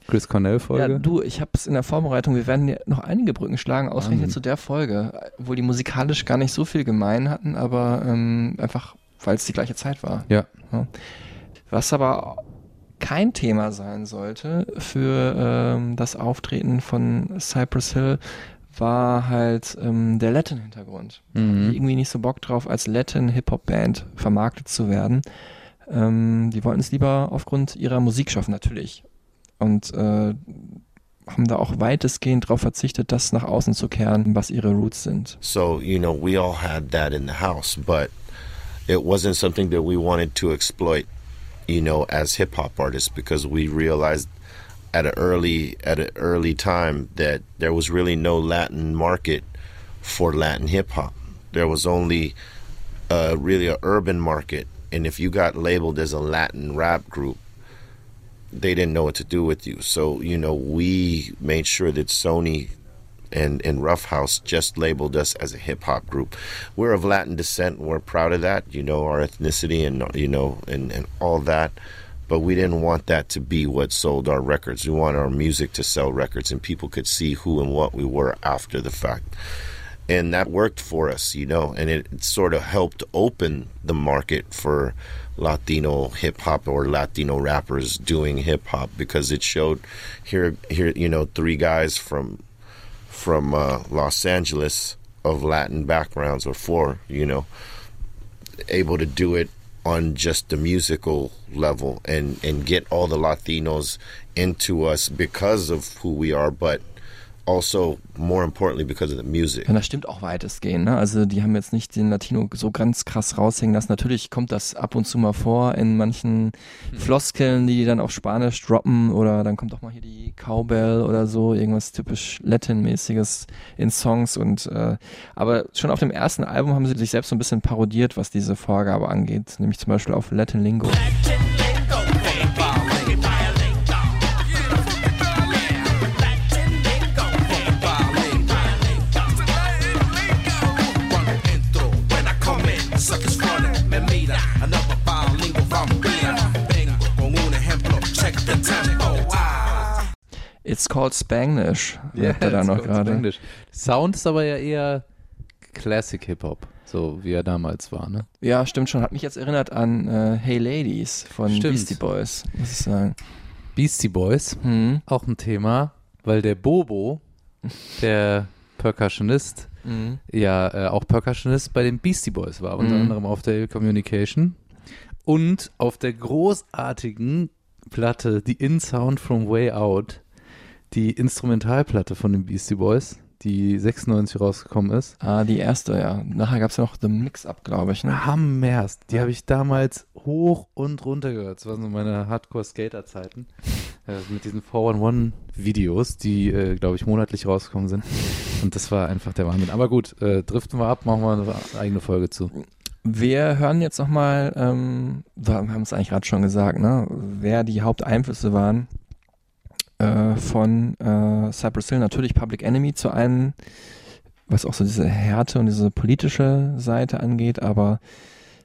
Chris Cornell-Folge. Ja, du, ich habe es in der Vorbereitung, wir werden noch einige Brücken schlagen, ausgerechnet Wahnsinn. zu der Folge, obwohl die musikalisch gar nicht so viel gemein hatten, aber ähm, einfach, weil es die gleiche Zeit war. Ja. Was aber kein Thema sein sollte für ähm, das Auftreten von Cypress Hill, war halt ähm, der Latin-Hintergrund. Mhm. Irgendwie nicht so Bock drauf, als Latin-Hip-Hop-Band vermarktet zu werden. Ähm, die wollten es lieber aufgrund ihrer Musik schaffen, natürlich. Und äh, haben da auch weitestgehend darauf verzichtet, das nach außen zu kehren, was ihre Roots sind. So, you know, we all had that in the house, but it wasn't something that we wanted to exploit, you know, as hip hop artists because we realized at an early at an early time that there was really no Latin market for Latin hip hop. There was only uh, really a urban market, and if you got labeled as a Latin rap group, they didn't know what to do with you. So, you know, we made sure that Sony and, and Rough House just labeled us as a hip hop group. We're of Latin descent. We're proud of that, you know, our ethnicity and, you know, and, and all that. But we didn't want that to be what sold our records. We wanted our music to sell records and people could see who and what we were after the fact. And that worked for us, you know, and it sort of helped open the market for Latino hip hop or Latino rappers doing hip hop because it showed here here you know three guys from from uh, Los Angeles of Latin backgrounds or four you know able to do it on just the musical level and and get all the Latinos into us because of who we are but also more importantly because of the music. Und das stimmt auch weitestgehend. Ne? Also die haben jetzt nicht den Latino so ganz krass raushängen lassen. Natürlich kommt das ab und zu mal vor in manchen Floskeln, die dann auf Spanisch droppen oder dann kommt auch mal hier die Cowbell oder so, irgendwas typisch Latin-mäßiges in Songs und äh, aber schon auf dem ersten Album haben sie sich selbst so ein bisschen parodiert, was diese Vorgabe angeht, nämlich zum Beispiel auf Latin Lingo. It's called Spanglish, sagt er da noch gerade. Spanglish. Sound ist aber ja eher Classic Hip-Hop, so wie er damals war, ne? Ja, stimmt schon. Hat mich jetzt erinnert an äh, Hey Ladies von Stimmt. Beastie Boys, muss ich sagen. Beastie Boys, Hm. auch ein Thema, weil der Bobo, der Percussionist, Mhm. ja äh, auch Percussionist bei den Beastie Boys war, unter Mhm. anderem auf der Communication und auf der großartigen Platte The In Sound from Way Out, die Instrumentalplatte von den Beastie Boys, die 96 rausgekommen ist. Ah, die erste, ja. Nachher gab es ja noch The Mix-Up, glaube ich. Ne? Hammerst. Die habe ich damals hoch und runter gehört. Das waren so meine Hardcore-Skater-Zeiten. Äh, mit diesen 411-Videos, die, äh, glaube ich, monatlich rausgekommen sind. Und das war einfach der Wahnsinn. Aber gut, äh, driften wir ab, machen wir eine eigene Folge zu. Wir hören jetzt nochmal, ähm, wir haben es eigentlich gerade schon gesagt, ne? wer die Haupteinflüsse waren äh, von äh, Cypress Hill. Natürlich Public Enemy zu einem, was auch so diese Härte und diese politische Seite angeht, aber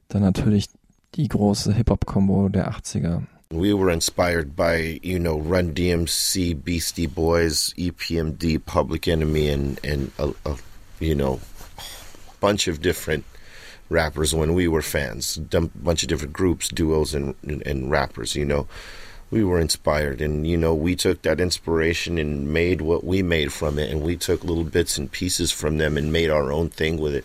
dann natürlich die große Hip-Hop-Kombo der 80er. We were inspired by, you know, Run DMC, Beastie Boys, EPMD, Public Enemy, and and a, a you know, bunch of different rappers when we were fans. A bunch of different groups, duos, and and rappers. You know, we were inspired. And you know we took that inspiration and made what we made from it. And we took little bits and pieces from them and made our own thing with it.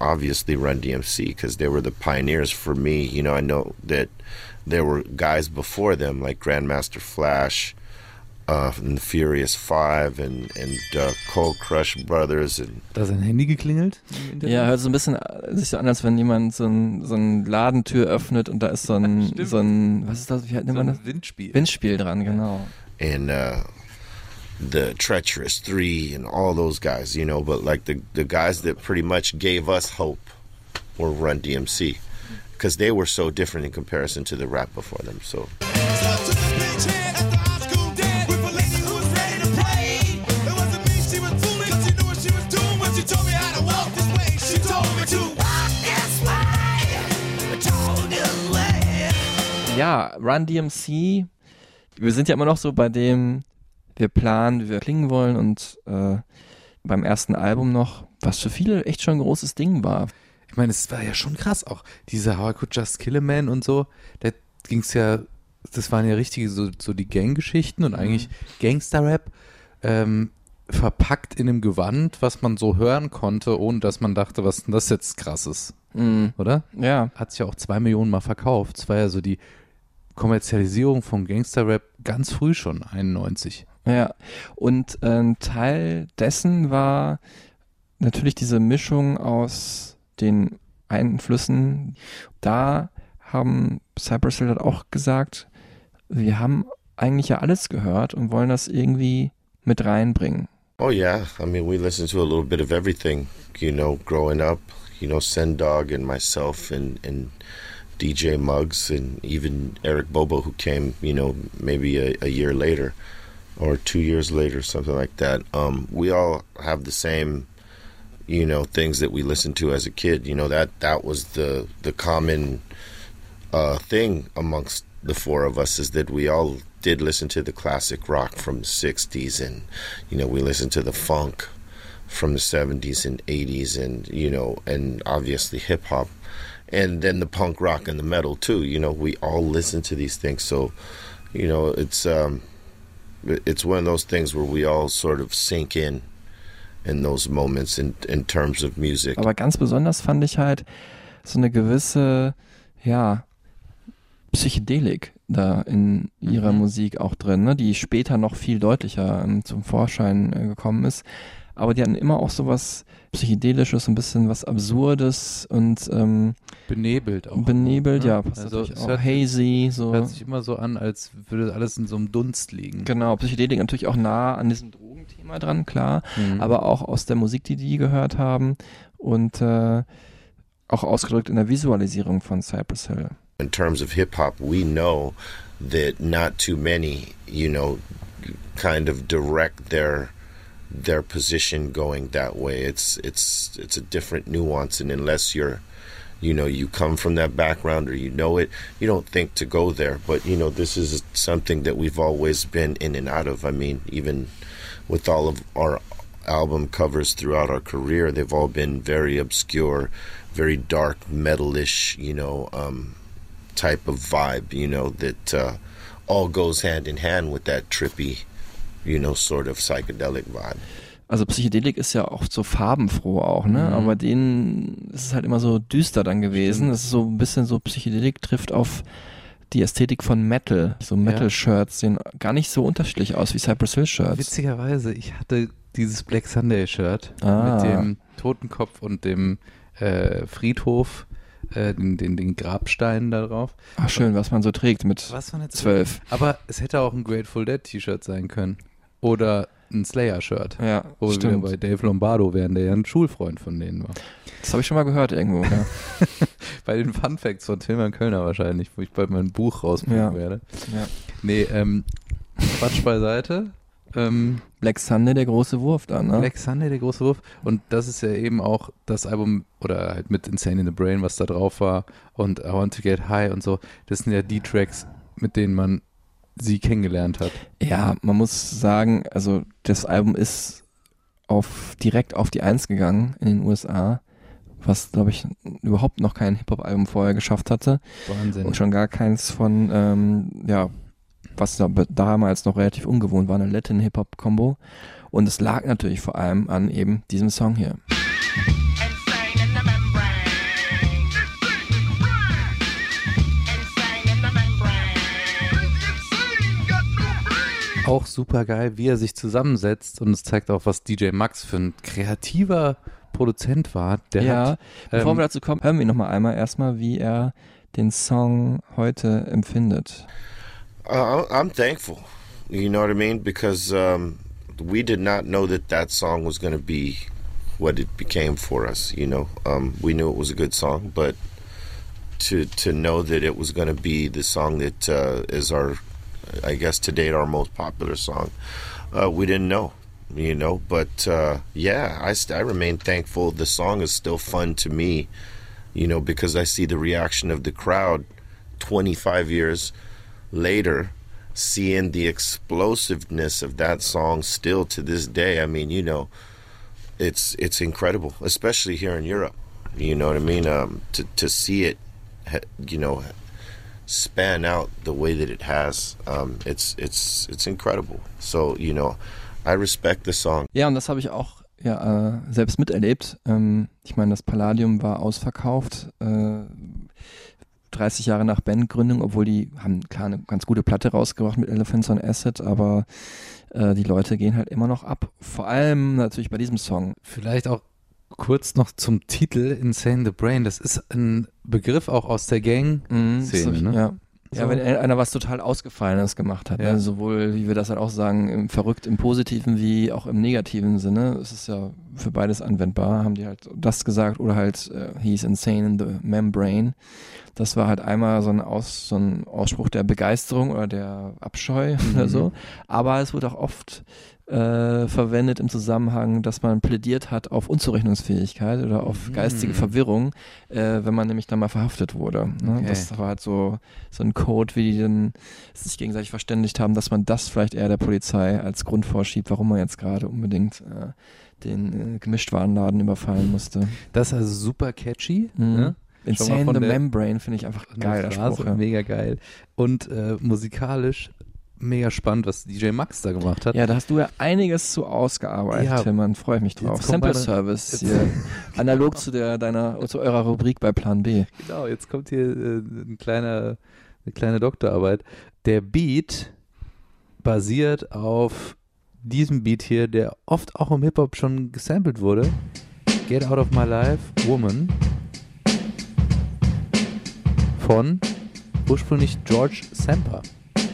Obviously run dmc because they were the pioneers for me. You know i know that there were guys before them like grandmaster flash uh, and the furious five and and uh, cold crush brothers and Da sein Handy geklingelt? im Internet? Ja, hört so ein bisschen äh, sich so an, als wenn jemand so ein, so ein Ladentür öffnet und da ist so ein, <laughs> Stimmt. so ein, was ist das, wie nennt so man das? Windspiel. Windspiel dran, genau. and uh the treacherous three and all those guys you know but like the the guys that pretty much gave us hope were run dmc because they were so different in comparison to the rap before them so Ja, Run DMC, wir sind ja immer noch so bei dem, wir planen, wie wir klingen wollen und äh, beim ersten Album noch, was für viele echt schon ein großes Ding war. Ich meine, es war ja schon krass auch. Diese How I Could Just Kill a Man und so, da ging es ja, das waren ja richtige so, so die Gang-Geschichten und eigentlich Gangster-Rap ähm, verpackt in einem Gewand, was man so hören konnte, ohne dass man dachte, was denn das jetzt krasses, Mhm. oder? Ja, Hat sich ja auch zwei Millionen Mal verkauft. Es war ja so die Kommerzialisierung von Gangster-Rap ganz früh schon, 91. Ja, und äh, ein Teil dessen war natürlich diese Mischung aus den Einflüssen. Da haben Cypress Hill hat auch gesagt, wir haben eigentlich ja alles gehört und wollen das irgendwie mit reinbringen. oh yeah i mean we listened to a little bit of everything you know growing up you know sendog and myself and and dj muggs and even eric bobo who came you know maybe a, a year later or two years later something like that. Um we all have the same you know things that we listened to as a kid. You know that that was the the common uh thing amongst the four of us is that we all did listen to the classic rock from the 60s and you know we listened to the funk from the 70s and 80s and you know and obviously hip hop and then the punk rock and the metal too you know we all listen to these things so you know it's um it's one of those things where we all sort of sink in in those moments in in terms of music Aber ganz besonders fand ich halt so eine gewisse, ja, Psychedelik da in ihrer Mhm. Musik auch drin, ne, die später noch viel deutlicher ähm, zum Vorschein äh, gekommen ist. Aber die hatten immer auch sowas Psychedelisches, ein bisschen was Absurdes und ähm, Benebelt auch. benebelt, ne? ja, passt Also natürlich es auch. hört- Hazy, so. Hört sich immer so an, als würde alles in so einem Dunst liegen. Genau, Psychedelik natürlich auch nah an diesem Drogenthema dran, klar. Mhm. aber auch aus der Musik, die die gehört haben und äh, auch ausgedrückt in der Visualisierung von Cypress Hill. in terms of hip hop, we know that not too many, you know, kind of direct their their position going that way. It's it's it's a different nuance, and unless you're, you know, you come from that background or you know it, you don't think to go there. But you know, this is something that we've always been in and out of. I mean, even with all of our album covers throughout our career, they've all been very obscure, very dark, metalish, you know, um, type of vibe, you know, that uh, all goes hand in hand with that trippy, you know, sort of psychedelic vibe. Also Psychedelik ist ja auch so farbenfroh auch, ne? Mhm. Aber denen ist es halt immer so düster dann gewesen. Es ist so ein bisschen so Psychedelik trifft auf die Ästhetik von Metal. So Metal-Shirts sehen gar nicht so unterschiedlich aus wie Cypress Hill-Shirts. Witzigerweise, ich hatte dieses Black Sunday Shirt Ah. mit dem Totenkopf und dem äh, Friedhof, äh, den, den, den Grabsteinen da drauf. Ach schön, was man so trägt mit Was war jetzt? zwölf. Aber es hätte auch ein Grateful Dead T-Shirt sein können. Oder ein Slayer-Shirt. Ja, Wo wir stimmt. bei Dave Lombardo wären, der ja ein Schulfreund von denen war. Das habe ich schon mal gehört irgendwo. Ja. <laughs> Bei den Fun Facts von Tilman Kölner wahrscheinlich, wo ich bald mein Buch rausbringen Ja. werde. Ja. Nee, ähm, Quatsch beiseite. Ähm, Black Sunday, der große Wurf da, ne? Black Sunday, der große Wurf. Und das ist ja eben auch das Album, oder halt mit Insane in the Brain, was da drauf war, und I Want to Get High und so. Das sind ja die Tracks, mit denen man sie kennengelernt hat. Ja, man muss sagen, also das Album ist auf direkt auf die Eins gegangen in den USA, was glaube ich überhaupt noch kein Hip-Hop-Album vorher geschafft hatte Wahnsinn. und schon gar keins von ähm, ja was da damals noch relativ ungewohnt war, eine Latin-Hip-Hop-Kombo. Und es lag natürlich vor allem an eben diesem Song hier. Auch super geil, wie er sich zusammensetzt und es zeigt auch, was DJ Max für ein kreativer Produzent war. Der ja, hat, bevor ähm, wir dazu kommen, hören wir noch mal einmal erstmal, wie er den Song heute empfindet. Uh, I'm thankful. You know what I mean? Because um, we did not know that that song was going to be what it became for us. You know, um, we knew it was a good song, but to to know that it was going to be the song that uh, is our, I guess to date, our most popular song, uh, we didn't know. You know, but uh, yeah, I st- I remain thankful. The song is still fun to me. You know, because I see the reaction of the crowd, 25 years later seeing the explosiveness of that song still to this day i mean you know it's it's incredible especially here in europe you know what i mean um, to, to see it you know span out the way that it has um, it's it's it's incredible so you know i respect the song Ja, und das habe ich auch ja, äh, selbst miterlebt. Ähm, ich meine, das Palladium war ausverkauft. Äh, 30 Jahre nach Bandgründung, obwohl die haben klar eine ganz gute Platte rausgebracht mit Elephants on Acid, aber äh, die Leute gehen halt immer noch ab. Vor allem natürlich bei diesem Song. Vielleicht auch kurz noch zum Titel Insane the Brain. Das ist ein Begriff auch aus der Gang. Mhm, ne? Ja. So. Ja, wenn einer was total Ausgefallenes gemacht hat, Ja. ne? sowohl, wie wir das halt auch sagen, im verrückt im positiven wie auch im negativen Sinne, es ist ja für beides anwendbar, haben die halt das gesagt oder halt äh, he's insane in the membrane. Das war halt einmal so ein, Aus, so ein Ausspruch der Begeisterung oder der Abscheu oder Mhm. so, aber es wurde auch oft äh, verwendet im Zusammenhang, dass man plädiert hat auf Unzurechnungsfähigkeit oder auf Mhm. geistige Verwirrung, äh, wenn man nämlich dann mal verhaftet wurde. Ne? Okay. Das war halt so, so ein Code, wie die dann sich gegenseitig verständigt haben, dass man das vielleicht eher der Polizei als Grund vorschiebt, warum man jetzt gerade unbedingt äh, den äh, Gemischtwarenladen überfallen musste. Das ist also super catchy. Mhm. Ne? Insane the Membrane finde ich einfach geil, Phrase, Spruch. Ja. Mega geil. Und äh, musikalisch mega spannend, was DJ Max da gemacht hat. Ja, da hast du ja einiges zu ausgearbeitet, Ja. Tillmann. Freue ich mich drauf. Sample Service hier. Analog zu der deiner zu eurer Rubrik bei Plan B. Genau, jetzt kommt hier äh, ein kleiner, eine kleine Doktorarbeit. Der Beat basiert auf diesem Beat hier, der oft auch im Hip-Hop schon gesampelt wurde. Get Out of My Life, Woman. Von ursprünglich George Samper.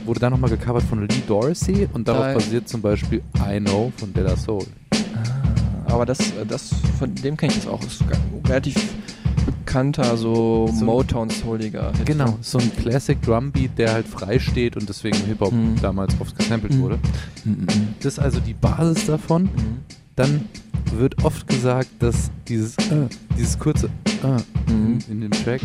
Wurde dann nochmal gecovert von Lee Dorsey und darauf Da- basiert zum Beispiel I Know von De La Soul. Aber das, äh, das von dem kenne ich das auch. Ist relativ bekannter, so, So Motown-souliger. Genau, so ein Classic Drumbeat, der halt frei steht und deswegen im Hip-Hop Mhm. damals oft gesampelt Mhm. wurde. Mhm, mhm, Das ist also die Basis davon. mhm. Dann wird oft gesagt, dass dieses, äh, dieses kurze äh, Mhm. in dem Track,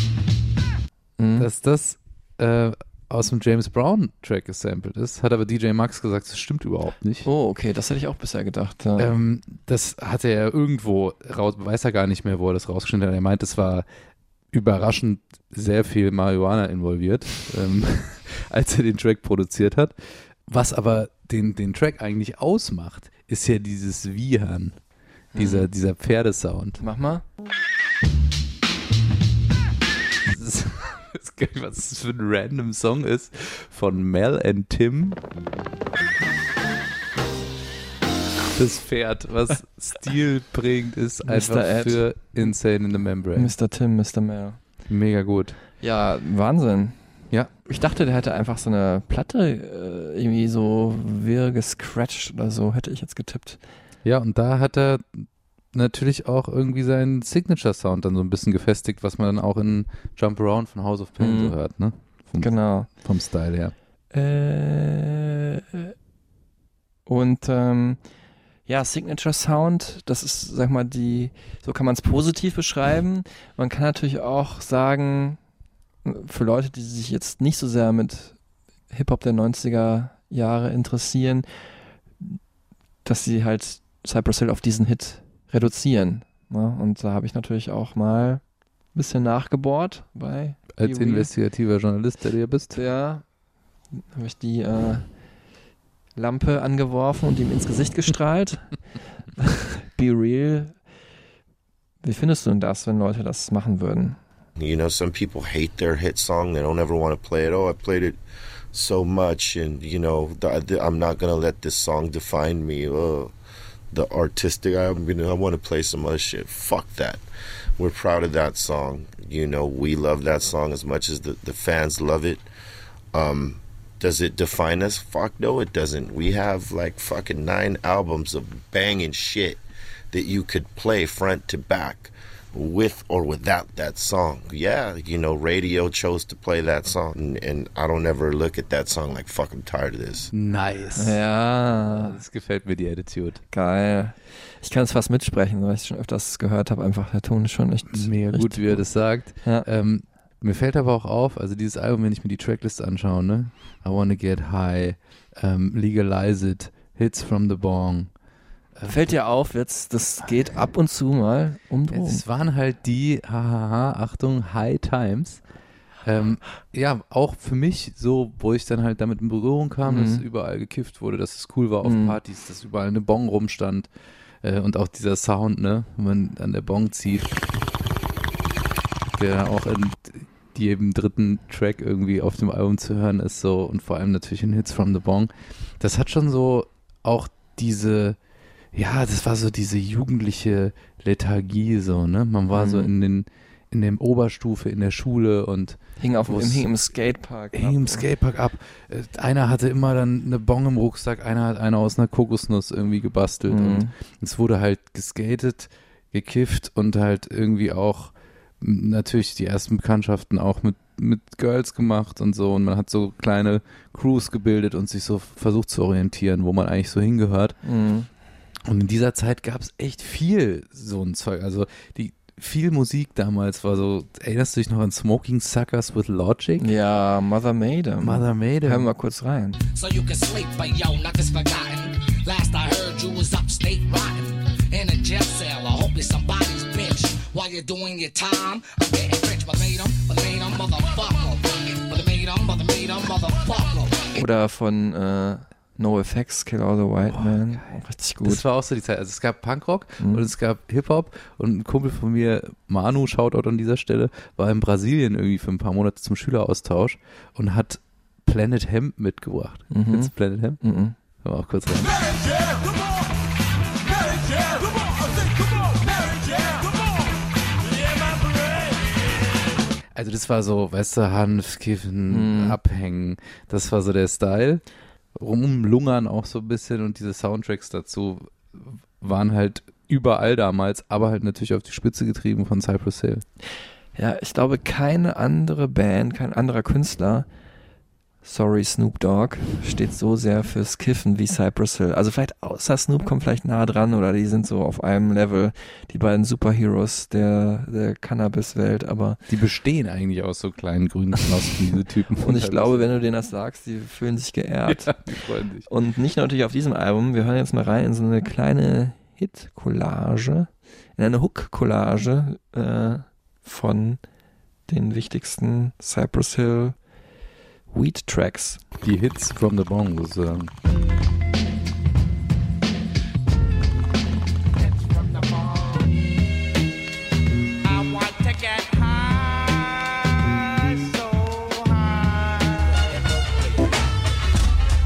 Mhm. dass das äh, aus dem James Brown Track gesampelt ist. Hat aber DJ Max gesagt, das stimmt überhaupt nicht. Oh, okay, das hätte ich auch bisher gedacht. Ja. Ähm, das hatte er irgendwo raus, weiß er gar nicht mehr, wo er das rausgeschnitten hat. Er meint, es war überraschend sehr viel Marihuana involviert, <laughs> ähm, <laughs> als er den Track produziert hat. Was aber den, den Track eigentlich ausmacht, ist ja dieses Wiehern, dieser, Mhm. dieser Pferdesound. Mach mal. Gar <laughs> nicht, was das für ein random Song ist von Mel and Tim. Das Pferd, was <laughs> Stil bringt, ist einfach für Insane in the Membrane. Mr. Tim, Mr. Mel. Mega gut. Ja, Wahnsinn. Ja. Ich dachte, der hätte einfach so eine Platte äh, irgendwie so wirr gescratcht oder so, hätte ich jetzt getippt. Ja, und da hat er natürlich auch irgendwie seinen Signature-Sound dann so ein bisschen gefestigt, was man dann auch in Jump Around von House of Pain Mhm. so hört, ne? Vom, Genau. vom Style her. Äh, und ähm, ja, Signature Sound, das ist, sag mal, die, so kann man es positiv beschreiben. Man kann natürlich auch sagen, für Leute, die sich jetzt nicht so sehr mit Hip-Hop der 90er Jahre interessieren, dass sie halt Cypress Hill auf diesen Hit reduzieren. Ne? Und da habe ich natürlich auch mal ein bisschen nachgebohrt bei Als Real. investigativer Journalist, der du ja bist. Ja, habe ich die äh, Lampe angeworfen und ihm ins Gesicht gestrahlt. <laughs> Be real. Wie findest du denn das, wenn Leute das machen würden? You know, some people hate their hit song. They don't ever want to play it. Oh, I played it so much, and you know, I'm not gonna let this song define me. Oh, the artistic. I'm gonna. I want to play some other shit. Fuck that. We're proud of that song. You know, we love that song as much as the the fans love it. Um, does it define us? Fuck no, it doesn't. We have like fucking nine albums of banging shit that you could play front to back with or without that song. Yeah, you know, radio chose to play that song, and, and I don't ever look at that song like, fuck, I'm tired of this. Nice. Ja, Das gefällt mir, die Attitude. geil. Ich kann es fast mitsprechen, weil ich schon öfters gehört habe. Einfach der Ton ist schon echt Mega richtig gut, wie er das sagt. Ja. Ähm, mir fällt aber auch auf, also dieses Album, wenn ich mir die Tracklist anschaue, ne? I Wanna Get High, ähm, Legalize It, Hits from the Bong. Fällt dir auf, jetzt, das geht ab und zu mal um Drogen. Es waren halt die, hahaha, Achtung, High Times. Ähm, ja, auch für mich so, wo ich dann halt damit in Berührung kam, dass Mhm. überall gekifft wurde, dass es cool war auf Mhm. Partys, dass überall eine Bong rumstand äh, und auch dieser Sound, ne, wenn man an der Bong zieht, der auch in jedem dritten Track irgendwie auf dem Album zu hören ist so und vor allem natürlich in Hits from the Bong. Das hat schon so auch diese, ja, das war so diese jugendliche Lethargie so, ne? Man war so Mhm. in den in der Oberstufe in der Schule und hing, auf, es- hing im Skatepark. hing im Skatepark ab. Äh, Einer hatte immer dann eine Bong im Rucksack, einer hat eine aus einer Kokosnuss irgendwie gebastelt und Mhm. es wurde halt geskatet, gekifft und halt irgendwie auch natürlich die ersten Bekanntschaften auch mit, mit Girls gemacht und so und man hat so kleine Crews gebildet und sich so versucht zu orientieren, wo man eigentlich so hingehört. Mhm. Und in dieser Zeit gab es echt viel so ein Zeug. Also die viel Musik damals war so, erinnerst du dich noch an Smoking Suckers with Logic? Ja, Mother Made 'em. Mother Made 'em. Hören wir mal kurz rein. so you can sleep, but yo, nothing's forgotten. Last I heard, you was upstate rotten in a jail cell. I hope you're somebody's bitch while you're doing your time. I'm getting rich, but made 'em, but made 'em, motherfucker. But made 'em, but made 'em, motherfucker. Oder von äh, No Effects, Kill All the White Man. Richtig gut. Das war auch so die Zeit. Also es gab Punkrock Mhm. und es gab Hip-Hop und ein Kumpel von mir, Manu, Shoutout an dieser Stelle, war in Brasilien irgendwie für ein paar Monate zum Schüleraustausch und hat Planet Hemp mitgebracht. Mhm. Kennst du Planet Hemp? Mhm. Hören wir auch kurz rein. Also das war so, weißt du, Hanf, Kiffen, Mhm. Abhängen. Das war so der Style. Rumlungern auch so ein bisschen und diese Soundtracks dazu waren halt überall damals, aber halt natürlich auf die Spitze getrieben von Cypress Hill. Ja, ich glaube, keine andere Band, kein anderer Künstler, sorry Snoop Dogg, steht so sehr fürs Kiffen wie Cypress Hill. Also vielleicht außer Snoop kommt vielleicht nah dran oder die sind so auf einem Level, die beiden Superheroes der, der Cannabis-Welt, aber Die bestehen eigentlich aus so kleinen grünen Knospen, diese Typen. und ich <laughs> glaube, wenn du denen das sagst, die fühlen sich geehrt. ja, die freuen sich. Und nicht nur natürlich auf diesem Album, wir hören jetzt mal rein in so eine kleine Hit-Collage, in eine Hook-Collage äh, von den wichtigsten Cypress Hill Weed Tracks. Die Hits from the Bong sozusagen. I want to get high, so high.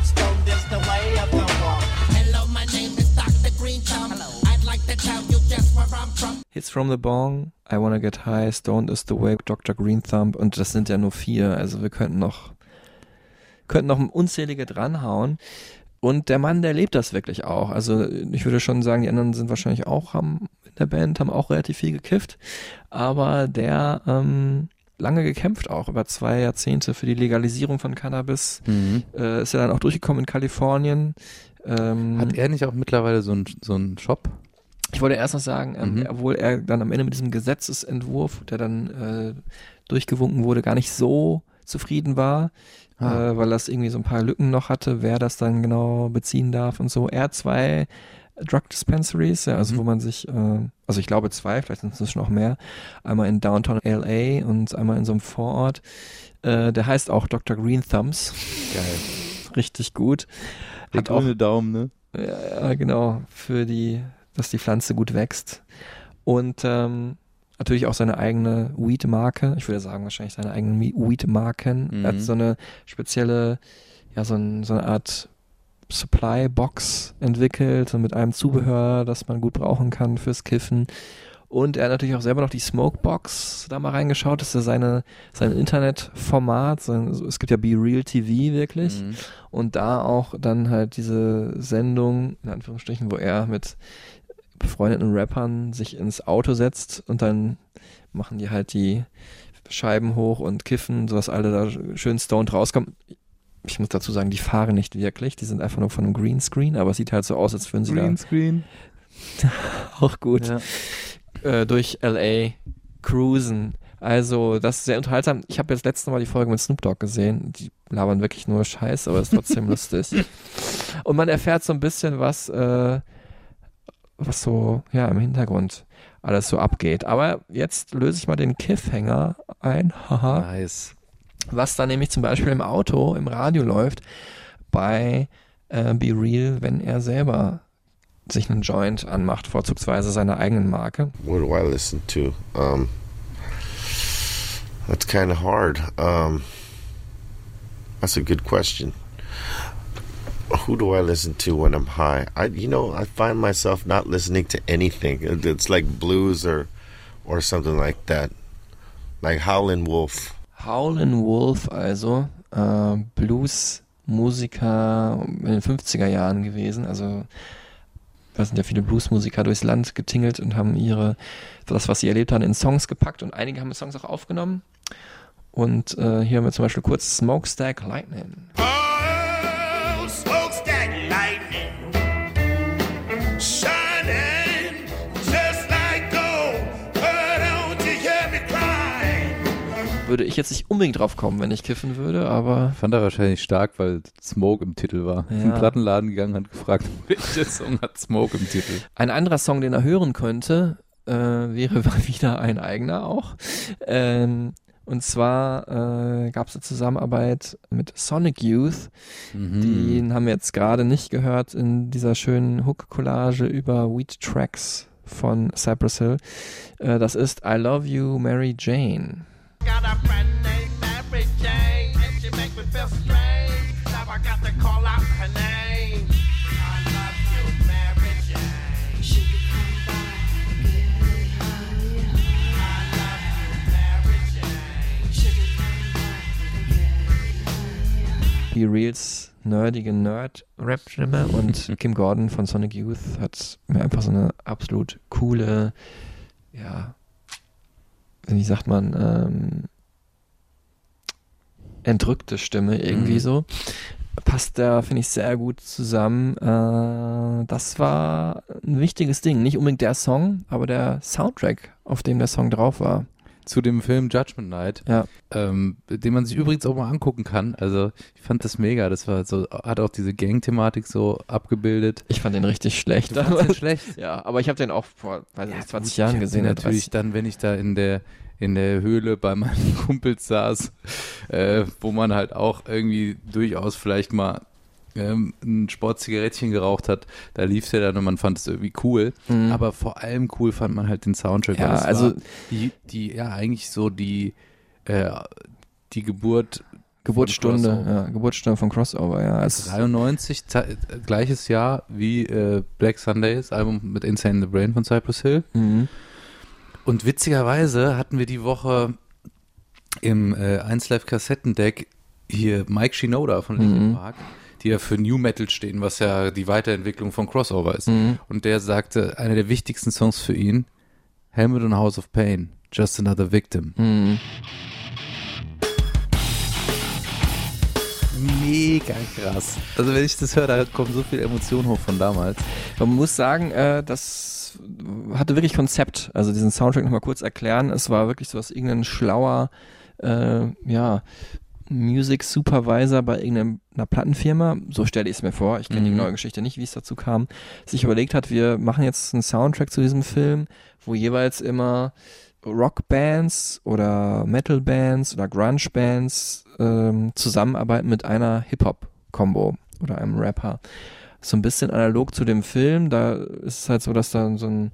Stoned is the way of the walk. Hello, my name is Dr. Green Thumb. I'd like to tell you just where I'm from. Hits from the Bong, I Wanna Get High, Stoned is the Way, Dr. Green Thumb und das sind ja nur vier, also wir könnten noch könnten noch unzählige dranhauen. Und der Mann, der lebt das wirklich auch. Also ich würde schon sagen, die anderen sind wahrscheinlich auch haben in der Band, haben auch relativ viel gekifft. Aber der ähm, lange gekämpft auch, über zwei Jahrzehnte für die Legalisierung von Cannabis. Mhm. Äh, ist ja dann auch durchgekommen in Kalifornien. Ähm, Hat er nicht auch mittlerweile so einen so einen Shop? ich wollte erst noch sagen, ähm, Mhm. obwohl er dann am Ende mit diesem Gesetzesentwurf, der dann äh, durchgewunken wurde, gar nicht so zufrieden war, Ah. äh, weil das irgendwie so ein paar Lücken noch hatte, wer das dann genau beziehen darf und so. Er hat zwei Drug Dispensaries, ja, also wo man sich, äh, also ich glaube zwei, vielleicht sind es inzwischen auch mehr, einmal in Downtown LA und einmal in so einem Vorort. Äh, der heißt auch Dr. Green Thumbs. Geil. Richtig gut. Der Hat auch grüne Daumen, ne? ja, genau, für die, dass die Pflanze gut wächst. Und ähm, natürlich auch seine eigene Weed-Marke. Ich würde sagen, wahrscheinlich seine eigenen Weed-Marken. Mhm. Er hat so eine spezielle, ja, so, ein, so eine Art Supply-Box entwickelt und mit einem Zubehör, das man gut brauchen kann fürs Kiffen. Und er hat natürlich auch selber noch die Smokebox da mal reingeschaut. Das ist ja seine, sein Internetformat. Sein, es gibt ja Be Real TV wirklich. Mhm. Und da auch dann halt diese Sendung, in Anführungsstrichen, wo er mit befreundeten Rappern sich ins Auto setzt und dann machen die halt die Scheiben hoch und kiffen, sodass alle da schön stoned rauskommen. Ich muss dazu sagen, die fahren nicht wirklich, die sind einfach nur von einem Greenscreen, aber es sieht halt so aus, als würden sie Greenscreen. da <laughs> auch gut Ja. äh, durch LA cruisen. Also, das ist sehr unterhaltsam. Ich habe jetzt letztes Mal die Folge mit Snoop Dogg gesehen. Die labern wirklich nur Scheiß, aber ist trotzdem <laughs> lustig. Und man erfährt so ein bisschen, was, äh, was so, ja, im Hintergrund alles so abgeht. Aber jetzt löse ich mal den Cliffhanger ein. <laughs> Haha. Nice. Was dann nämlich zum Beispiel im Auto, im Radio läuft, bei äh, Be Real, wenn er selber sich einen Joint anmacht, vorzugsweise seiner eigenen Marke. What do I listen to? Um, that's kind of hard. Um, that's a good question. Who do I listen to when I'm high? I, you know, I find myself not listening to anything. It- It's like blues or, or something like that, like Howlin' Wolf. Howlin' Wolf, also äh, Bluesmusiker in den 50er Jahren gewesen. Also da sind ja viele Bluesmusiker durchs Land getingelt und haben ihre, das, was sie erlebt haben, in Songs gepackt und einige haben Songs auch aufgenommen. Und äh, hier haben wir zum Beispiel kurz Smokestack Lightning. Oh, Würde ich jetzt nicht unbedingt drauf kommen, wenn ich kiffen würde, aber Fand er wahrscheinlich stark, weil Smoke im Titel war. Ist in den Ja. Plattenladen gegangen, hat gefragt, <laughs> welcher Song hat Smoke im Titel? Ein anderer Song, den er hören könnte, äh, wäre <laughs> wieder ein eigener auch. Ähm, und zwar äh, gab es eine Zusammenarbeit mit Sonic Youth. Mhm. Den haben wir jetzt gerade nicht gehört in dieser schönen Hook-Collage über Wheat Tracks von Cypress Hill. Äh, das ist I Love You, Mary Jane. Got a friend named Mary Jane, and she make me feel strange. Now I got to call out her name. I love you, Mary Jane. She come back, get me higher. I love you, Mary Jane. She come back, get me higher. Be Reals nerdige Nerd-Rap-Stimme <laughs> und Kim Gordon von Sonic Youth hat mir einfach so eine absolut coole, ja, wie sagt man, ähm, entrückte Stimme irgendwie Mhm. so. Passt da, finde ich, sehr gut zusammen. Äh, das war ein wichtiges Ding. Nicht unbedingt der Song, aber der Soundtrack, auf dem der Song drauf war. Zu dem Film Judgment Night, Ja. ähm, den man sich übrigens auch mal angucken kann. Also ich fand das mega. Das war so, hat auch diese Gang-Thematik so abgebildet. Ich fand den richtig schlecht. Du den <laughs> schlecht? Ja, aber ich habe den auch vor weiß nicht, 20 gut, Jahren gesehen. ja, Natürlich dann, wenn ich da in der in der Höhle bei meinen <laughs> Kumpels saß, äh, wo man halt auch irgendwie durchaus vielleicht mal ähm, ein Sportzigarettchen geraucht hat, da lief der dann und man fand es irgendwie cool. Mhm. Aber vor allem cool fand man halt den Soundtrack. Ja, es also- die, die, ja, eigentlich so die, äh, die Geburt Geburtsstunde, von Crossover. ja, Geburtsstunde von Crossover, ja. Es, 93, ze- äh, gleiches Jahr wie äh, Black Sunday, das Album mit Insane in the Brain von Cypress Hill. mhm. Und witzigerweise hatten wir die Woche im äh, 1 Live Kassettendeck hier Mike Shinoda von Linkin Mhm. Park, die ja für New Metal stehen, was ja die Weiterentwicklung von Crossover ist. Mhm. Und der sagte, einer der wichtigsten Songs für ihn, Helmet und House of Pain, Just Another Victim. Mhm. Mega krass. Also wenn ich das höre, da kommen so viele Emotionen hoch von damals. Man muss sagen, äh, das hatte wirklich Konzept. Also diesen Soundtrack nochmal kurz erklären. Es war wirklich so was irgendein schlauer, äh, ja, Music Supervisor bei irgendeiner Plattenfirma, so stelle ich es mir vor, ich kenne die Mhm. genaue Geschichte nicht, wie es dazu kam, sich überlegt hat, wir machen jetzt einen Soundtrack zu diesem Film, wo jeweils immer Rockbands oder Metal-Bands oder Grunge-Bands ähm, zusammenarbeiten mit einer Hip-Hop-Kombo oder einem Rapper. So ein bisschen analog zu dem Film, da ist es halt so, dass da so ein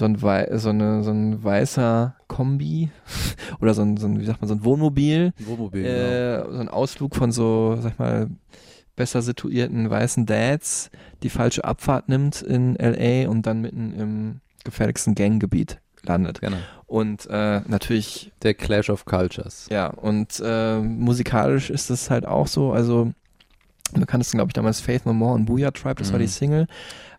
so ein, wei so, eine, so ein weißer Kombi <laughs> oder so ein, so ein, wie sagt man, so ein Wohnmobil, Wohnmobil, äh, so ein Ausflug von so, sag ich mal, besser situierten weißen Dads, die falsche Abfahrt nimmt in LA und dann mitten im gefährlichsten Ganggebiet landet. Genau. Und äh, natürlich Der Clash of Cultures. ja, und äh, musikalisch ist es halt auch so, also am bekanntesten, glaube ich, damals Faith No More und Booyah Tribe, das war Mhm. die Single.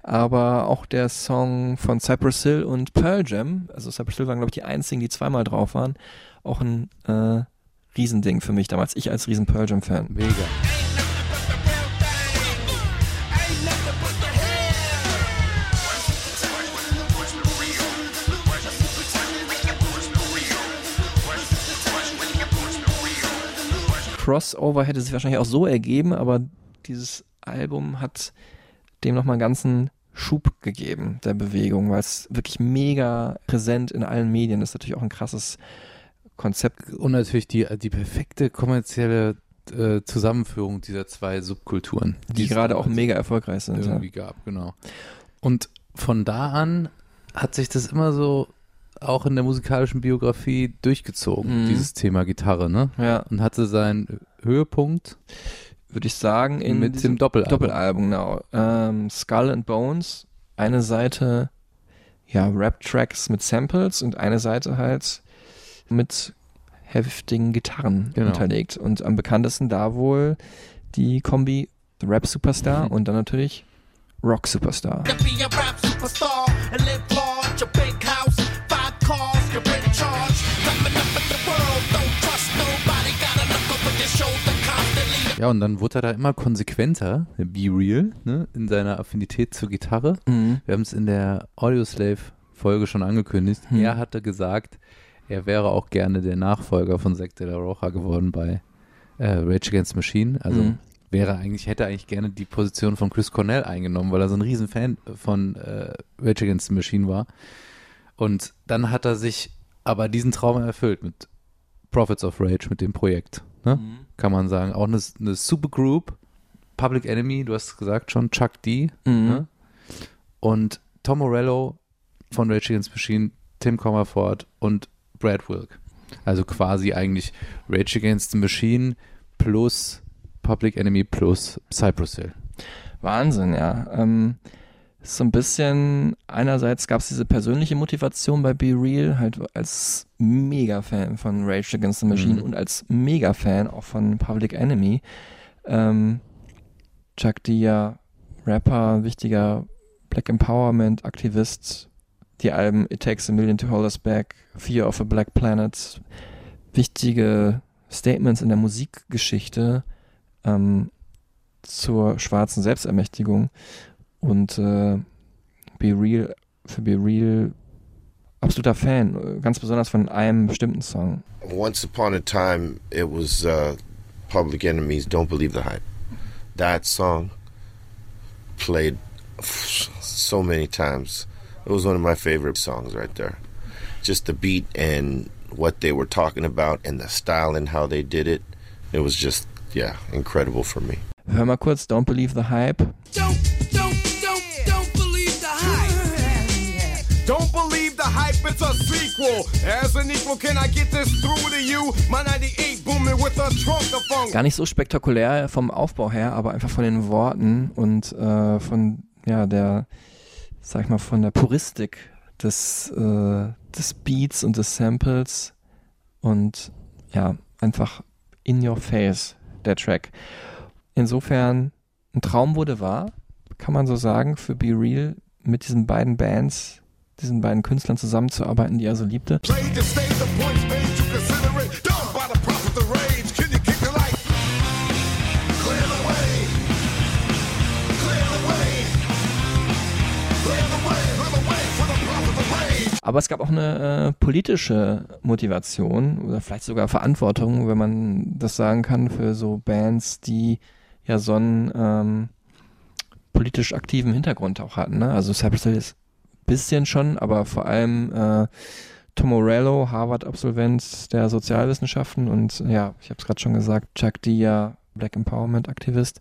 Aber auch der Song von Cypress Hill und Pearl Jam, also Cypress Hill waren, glaube ich, die einzigen, die zweimal drauf waren, auch ein äh, Riesending für mich damals. Ich als riesen Pearl Jam-Fan. Mega. Crossover hätte sich wahrscheinlich auch so ergeben, aber dieses Album hat dem nochmal einen ganzen Schub gegeben, der Bewegung, weil es wirklich mega präsent in allen Medien ist. Natürlich auch ein krasses Konzept. Und natürlich die, die perfekte kommerzielle äh, Zusammenführung dieser zwei Subkulturen. Die es gerade auch mega erfolgreich sind. Ja. irgendwie gab, genau. Und von da an hat sich das immer so auch in der musikalischen Biografie durchgezogen, Mhm. dieses Thema Gitarre, ne? ja, Und hatte seinen Höhepunkt würde ich sagen, in mit diesem dem Doppelalbum. Doppelalbum, genau. Ähm, Skull and Bones, eine Seite, ja, Rap-Tracks mit Samples und eine Seite halt mit heftigen Gitarren Genau. unterlegt. Und am bekanntesten da wohl die Kombi The Rap Superstar Mhm. und dann natürlich Rock Superstar. Ja, und dann wurde er da immer konsequenter, Be Real, ne, in seiner Affinität zur Gitarre. Mhm. Wir haben es in der Audioslave-Folge schon angekündigt. Hm. Er hatte gesagt, er wäre auch gerne der Nachfolger von Zack de la Rocha geworden bei äh, Rage Against the Machine. Also Mhm. wäre eigentlich, hätte eigentlich gerne die Position von Chris Cornell eingenommen, weil er so ein riesen Fan von äh, Rage Against the Machine war. Und dann hat er sich aber diesen Traum erfüllt mit Prophets of Rage, mit dem Projekt. Ne? Mhm. Kann man sagen. Auch eine, eine Supergroup, Public Enemy, du hast es gesagt schon, Chuck D. Mhm. Ne? Und Tom Morello von Rage Against the Machine, Tim Comerford und Brad Wilk. Also quasi eigentlich Rage Against the Machine plus Public Enemy plus Cypress Hill. Wahnsinn, ja. Ähm, ist so ein bisschen, einerseits gab es diese persönliche Motivation bei Be Real, halt als Mega-Fan von Rage Against the Machine Mhm. und als Mega-Fan auch von Public Enemy. Ähm, Chuck D, ja, Rapper, wichtiger Black Empowerment-Aktivist. Die Alben It Takes a Million to Hold Us Back, Fear of a Black Planet, wichtige Statements in der Musikgeschichte ähm, zur schwarzen Selbstermächtigung und äh, Be Real, für Be Real absoluter Fan, ganz besonders von einem bestimmten Song. Once upon a time, it was uh, Public Enemies "Don't Believe the Hype." That song played so many times. It was one of my favorite songs right there. Just the beat and what they were talking about, and the style and how they did it. It was just yeah, incredible for me. Hör mal kurz Don't Believe the Hype. Don't, don't, don't, don't it's a sequel. As an equal, can I get this through to you? My 98 booming with a trunk of funk. Gar nicht so spektakulär vom Aufbau her, aber einfach von den Worten und äh, von ja der, sag ich mal, von der Puristik des, äh, des Beats und des Samples und ja, einfach in your face, der Track. Insofern, ein Traum wurde wahr, kann man so sagen, für Be Real mit diesen beiden Bands, diesen beiden Künstlern zusammenzuarbeiten, die er so liebte. Aber es gab auch eine äh, politische Motivation oder vielleicht sogar Verantwortung, wenn man das sagen kann, für so Bands, die ja so einen ähm, politisch aktiven Hintergrund auch hatten. Ne? Also Cypress Hill ist bisschen schon, aber vor allem äh, Tom Morello, Harvard-Absolvent der Sozialwissenschaften und ja, ich habe es gerade schon gesagt, Chuck D, ja Black Empowerment-Aktivist.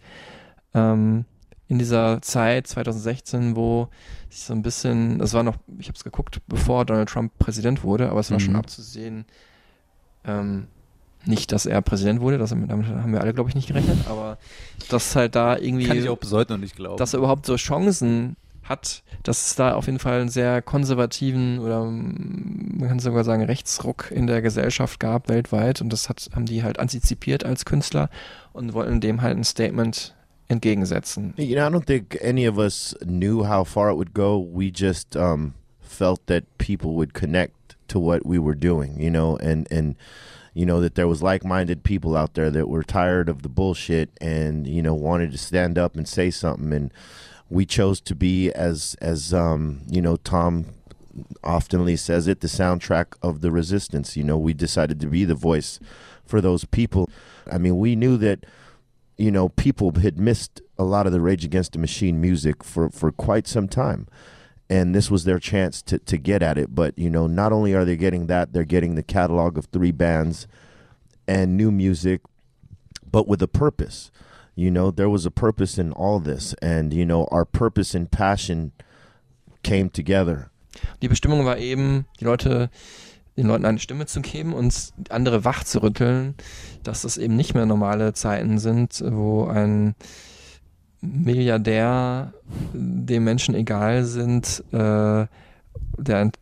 Ähm, in dieser Zeit 2016, wo sich so ein bisschen, das war noch, ich habe es geguckt, bevor Donald Trump Präsident wurde, aber es war Mhm. schon abzusehen, ähm, nicht, dass er Präsident wurde, das, damit haben wir alle, glaube ich, nicht gerechnet, aber dass halt da irgendwie, Kann ich auch bis heute noch nicht glauben. dass er überhaupt so Chancen hat, dass es da auf jeden Fall einen sehr konservativen oder mm, man kann sogar sagen Rechtsruck in der Gesellschaft gab weltweit und das hat, haben die halt antizipiert als Künstler und wollten dem halt ein Statement entgegensetzen. You know, I don't think any of us knew how far it would go. We just um, felt that people would connect to what we were doing, you know, and and you know that there was like-minded people out there that were tired of the bullshit and you know wanted to stand up and say something and we chose to be as as um, you know Tom oftenly says it the soundtrack of the resistance. You know we decided to be the voice for those people. I mean we knew that you know people had missed a lot of the rage against the machine music for for quite some time. And this was their chance to to get at it. But you know not only are they getting that they're getting the catalog of three bands and new music but with a purpose you know there was a purpose in all this and you know our purpose and passion came together. Die Bestimmung war eben, die Leute, den Leuten eine Stimme zu geben und andere wach zu rütteln, dass das eben nicht mehr normale Zeiten sind, wo ein Milliardär dem Menschen egal sind, äh, der ein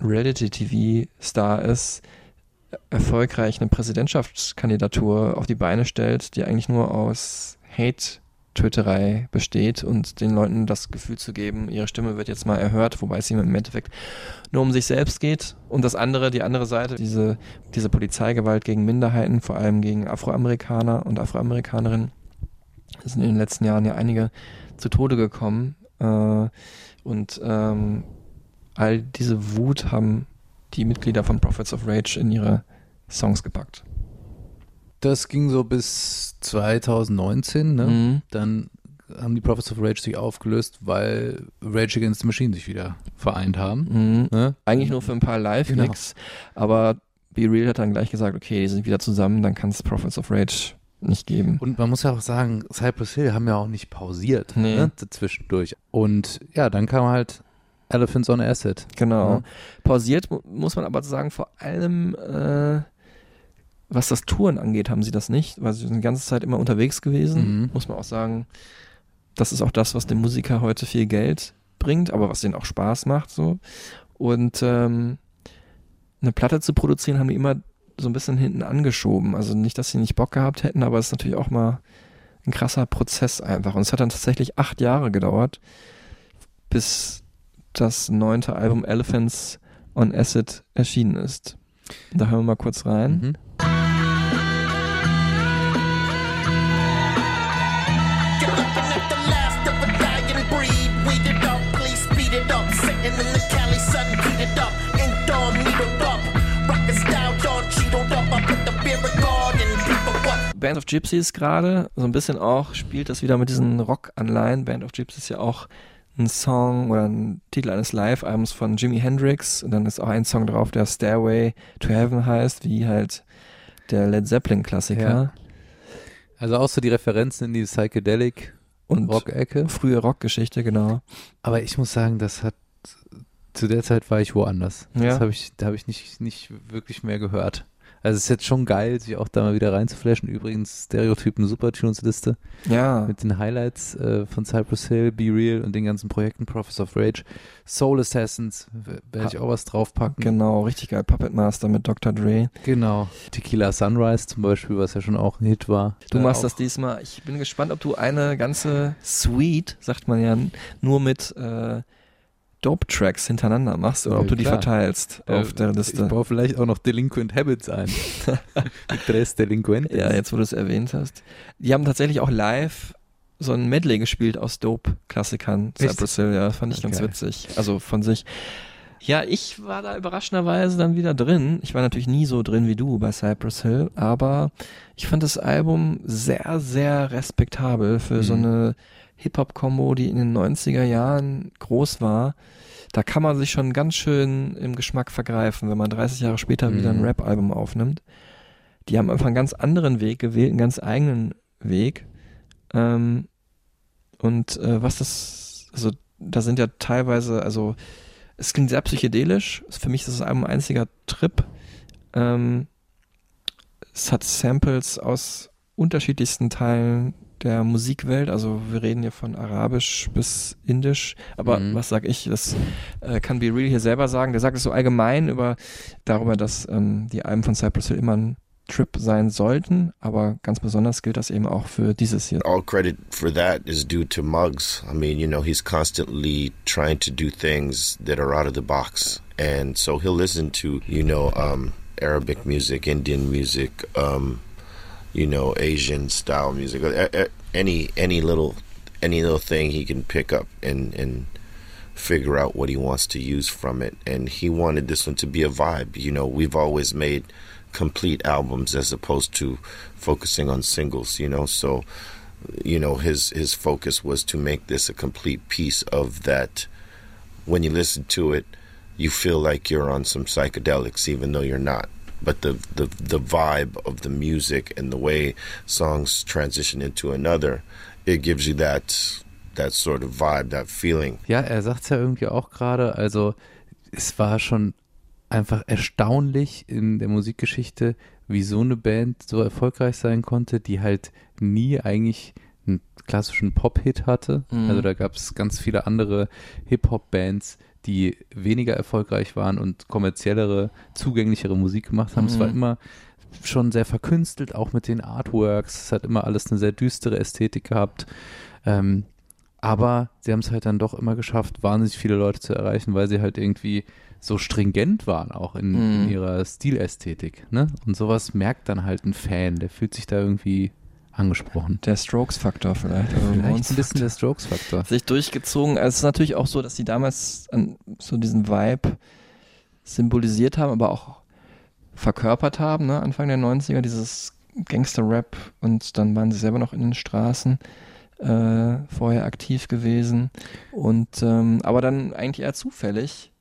Reality-TV-Star ist, erfolgreich eine Präsidentschaftskandidatur auf die Beine stellt, die eigentlich nur aus Hate-Töterei besteht und den Leuten das Gefühl zu geben, ihre Stimme wird jetzt mal erhört, wobei es ihm im Endeffekt nur um sich selbst geht. Und das andere, die andere Seite, diese, diese Polizeigewalt gegen Minderheiten, vor allem gegen Afroamerikaner und Afroamerikanerinnen, sind in den letzten Jahren ja einige zu Tode gekommen. Äh, und ähm, all diese Wut haben die Mitglieder von Prophets of Rage in ihre Songs gepackt. Das ging so bis 2019, ne? Mhm. Dann haben die Prophets of Rage sich aufgelöst, weil Rage Against the Machine sich wieder vereint haben. Mhm. Ne? Eigentlich nur für ein paar Live-Gigs, aber Be Real hat dann gleich gesagt, okay, die sind wieder zusammen, dann kann es Prophets of Rage nicht geben. Und man muss ja auch sagen, Cypress Hill haben ja auch nicht pausiert Nee. ne, dazwischendurch. Und ja, dann kam halt Elephants on Acid. Genau. Ja. Pausiert mu- muss man aber sagen, vor allem äh, was das Touren angeht, haben sie das nicht, weil sie sind die ganze Zeit immer unterwegs gewesen. Mhm. Muss man auch sagen, das ist auch das, was dem Musiker heute viel Geld bringt, aber was denen auch Spaß macht so. Und ähm, eine Platte zu produzieren, haben die immer so ein bisschen hinten angeschoben. Also nicht, dass sie nicht Bock gehabt hätten, aber es ist natürlich auch mal ein krasser Prozess einfach. Und es hat dann tatsächlich acht Jahre gedauert, bis das neunte Album Elephants on Acid erschienen ist. Da hören wir mal kurz rein. Mhm. Band of Gypsies gerade, so ein bisschen auch, spielt das wieder mit diesen Rock-Anleihen. Band of Gypsies ist ja auch ein Song oder ein Titel eines Live-Albums von Jimi Hendrix. Und dann ist auch ein Song drauf, der Stairway to Heaven heißt, wie halt der Led Zeppelin-Klassiker. Ja. Also auch so die Referenzen in die Psychedelic Und Rock-Ecke. frühe Rockgeschichte, genau. Aber ich muss sagen, das hat zu der Zeit war ich woanders. Ja. Das habe ich, da habe ich nicht, nicht wirklich mehr gehört. Also es ist jetzt schon geil, sich auch da mal wieder reinzuflashen. Übrigens Stereotypen Supertunes-Liste Ja, mit den Highlights äh, von Cypress Hill, Be Real und den ganzen Projekten, Prophets of Rage, Soul Assassins, werde ich auch was draufpacken. genau, richtig geil. Puppet Master mit Dr. Dre. Genau. Tequila Sunrise zum Beispiel, was ja schon auch ein Hit war. Du Äh, machst auch- das diesmal. Ich bin gespannt, ob du eine ganze Suite, sagt man ja, nur mit äh, Dope-Tracks hintereinander machst oder Ja, ob du die klar. verteilst Äh, auf der Ich Liste. baue vielleicht auch noch Delinquent Habits ein. <laughs> Tres Delinquentes. Ja, jetzt wo du es erwähnt hast. Die haben tatsächlich auch live so ein Medley gespielt aus Dope-Klassikern. Cypress Hill, ja, fand ich Ja, ganz geil. witzig. Also von sich. Ja, ich war da überraschenderweise dann wieder drin. Ich war natürlich nie so drin wie du bei Cypress Hill, aber ich fand das Album sehr, sehr respektabel für so Mhm. eine Hip-Hop-Kombo, die in den 90er Jahren groß war. Da kann man sich schon ganz schön im Geschmack vergreifen, wenn man 30 Jahre später wieder ein Mhm. Rap-Album aufnimmt. Die haben einfach einen ganz anderen Weg gewählt, einen ganz eigenen Weg. Ähm, und äh, was das, also da sind ja teilweise, also es klingt sehr psychedelisch. Für mich ist Album ein einziger Trip. Ähm, es hat Samples aus unterschiedlichsten Teilen der Musikwelt. Also wir reden hier von Arabisch bis Indisch. Aber Mhm. was sag ich? Das äh, kann Be Real hier selber sagen. Der sagt es so allgemein über darüber, dass ähm, die Alben von Cypress Hill immer ein Trip sein sollten. Aber ganz besonders gilt das eben auch für dieses hier. All credit for that is due to Muggs. I mean, you know, he's constantly trying to do things that are out of the box. And so he'll listen to, you know, um, Arabic music, Indian music, um, you know, Asian style music, a- a- any any little any little thing he can pick up and and figure out what he wants to use from it. And he wanted this one to be a vibe. You know, we've always made complete albums as opposed to focusing on singles. You know, so you know his his focus was to make this a complete piece of that. When you listen to it, you feel like you're on some psychedelics, even though you're not. But the, the the vibe of the music and the way songs transition into another, it gives you that that sort of vibe, that feeling. Ja, er sagt es ja irgendwie auch gerade. Also, es war schon einfach erstaunlich in der Musikgeschichte, wie so eine Band so erfolgreich sein konnte, die halt nie eigentlich einen klassischen Pop-Hit hatte. Mhm. Also, da gab es ganz viele andere Hip-Hop-Bands, die weniger erfolgreich waren und kommerziellere, zugänglichere Musik gemacht haben. Es war Mhm. immer schon sehr verkünstelt, auch mit den Artworks. Es hat immer alles eine sehr düstere Ästhetik gehabt. Ähm, aber sie haben es halt dann doch immer geschafft, wahnsinnig viele Leute zu erreichen, weil sie halt irgendwie so stringent waren, auch in, in Mhm. ihrer Stilästhetik. Ne? Und sowas merkt dann halt ein Fan, der fühlt sich da irgendwie angesprochen. Der Strokes-Faktor vielleicht. Vielleicht ein bisschen der Strokes-Faktor. sich durchgezogen. Also es ist natürlich auch so, dass die damals an so diesen Vibe symbolisiert haben, aber auch verkörpert haben, ne? Anfang der 90er, dieses Gangster-Rap und dann waren sie selber noch in den Straßen äh, vorher aktiv gewesen und ähm, aber dann eigentlich eher zufällig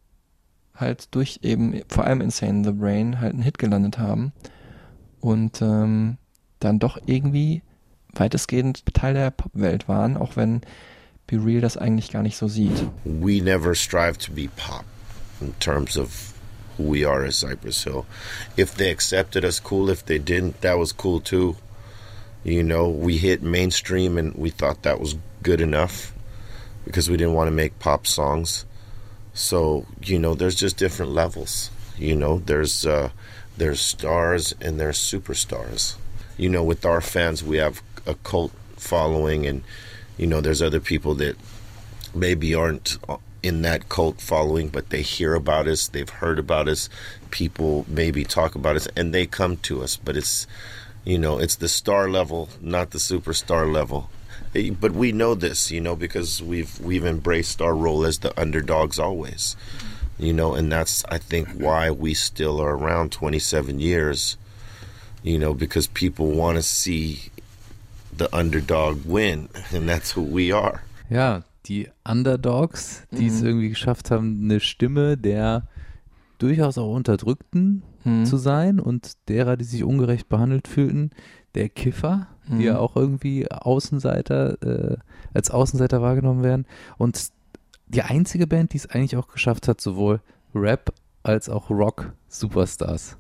halt durch eben vor allem Insane in the Brain halt einen Hit gelandet haben und ähm, dann doch irgendwie weitestgehend Teil der Popwelt waren, auch wenn Be Real das eigentlich gar nicht so sieht. we never strive to be pop in terms of who we are as Cypress Hill. If they accepted us, cool. If they didn't, that was cool too. You know, we hit mainstream and we thought that was good enough because we didn't want to make pop songs. So, you know, there's just different levels. You know, there's uh there's stars and there's superstars. You know, with our fans we have a cult following and you know, there's other people that maybe aren't in that cult following, but they hear about us, they've heard about us, people maybe talk about us, and they come to us. But it's, you know, it's the star level, not the superstar level. But we know this, you know, because we've we've embraced our role as the underdogs always, you know, and that's I think why we still are around 27 years, you know, because people want to see the underdog win, and that's who we are. Ja, die Underdogs, die es Mhm. irgendwie geschafft haben, eine Stimme der durchaus auch Unterdrückten Mhm. zu sein und derer, die sich ungerecht behandelt fühlten, der Kiffer, die Mhm. ja auch irgendwie Außenseiter, äh, als Außenseiter wahrgenommen werden. Und die einzige Band, die es eigentlich auch geschafft hat, sowohl Rap als auch Rock-Superstars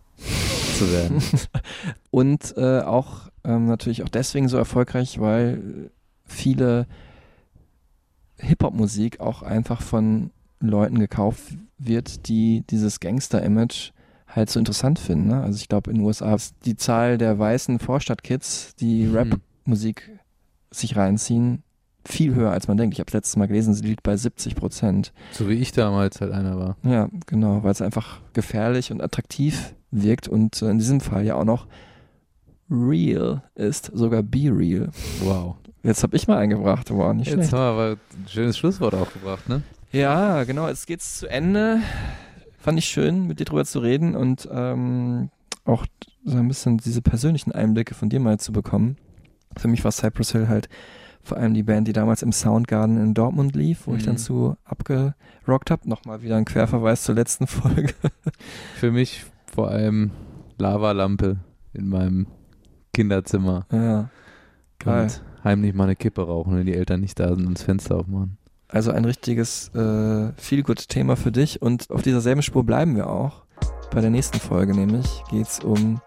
zu werden. <laughs> Und äh, auch ähm, natürlich auch deswegen so erfolgreich, weil viele Hip-Hop-Musik auch einfach von Leuten gekauft wird, die dieses Gangster-Image halt so interessant finden. Ne? Also ich glaube in den USA ist die Zahl der weißen Vorstadtkids, die Mhm. Rap-Musik sich reinziehen, viel höher als man denkt. Ich habe letztes Mal gelesen, sie liegt bei 70 Prozent. so wie ich damals halt einer war. Ja, genau, weil es einfach gefährlich und attraktiv wirkt und äh, in diesem Fall ja auch noch real ist, sogar be real. Wow. Jetzt habe ich mal eingebracht, wow, nicht Jetzt schlecht. haben wir aber ein schönes Schlusswort aufgebracht, ne? Ja, genau, jetzt geht's zu Ende. fand ich schön, mit dir drüber zu reden und ähm, auch so ein bisschen diese persönlichen Einblicke von dir mal zu bekommen. Für mich war Cypress Hill halt vor allem die Band, die damals im Soundgarden in Dortmund lief, wo ich dann Mhm. zu abgerockt habe. Nochmal wieder ein Querverweis zur letzten <laughs> Folge. Für mich vor allem Lavalampe in meinem Kinderzimmer. ja, geil. Und heimlich mal eine Kippe rauchen, wenn die Eltern nicht da sind und das Fenster aufmachen. Also ein richtiges äh, Feel-Good-Thema für dich und auf dieser selben Spur bleiben wir auch. Bei der nächsten Folge nämlich geht's um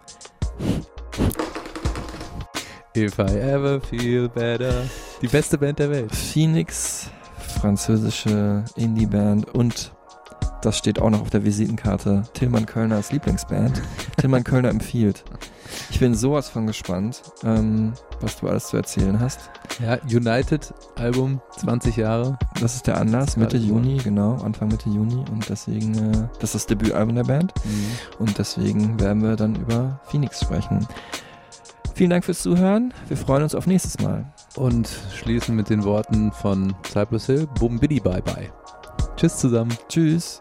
If I ever feel better. Die beste Band der Welt. Phoenix, französische Indie-Band und das steht auch noch auf der Visitenkarte, Tillmann Kölners Lieblingsband. Tillmann Kölner empfiehlt. Ich bin sowas von gespannt, ähm, was du alles zu erzählen hast. Ja, United Album, 20 Jahre. Das ist der Anlass, Mitte Gerade so. Juni, genau, Anfang Mitte Juni und deswegen, äh, das ist das Debütalbum der Band und deswegen werden wir dann über Phoenix sprechen. Vielen Dank fürs Zuhören. Wir freuen uns auf nächstes Mal. Und schließen mit den Worten von Cypress Hill. Bum bidi bye bye. Tschüss zusammen. Tschüss.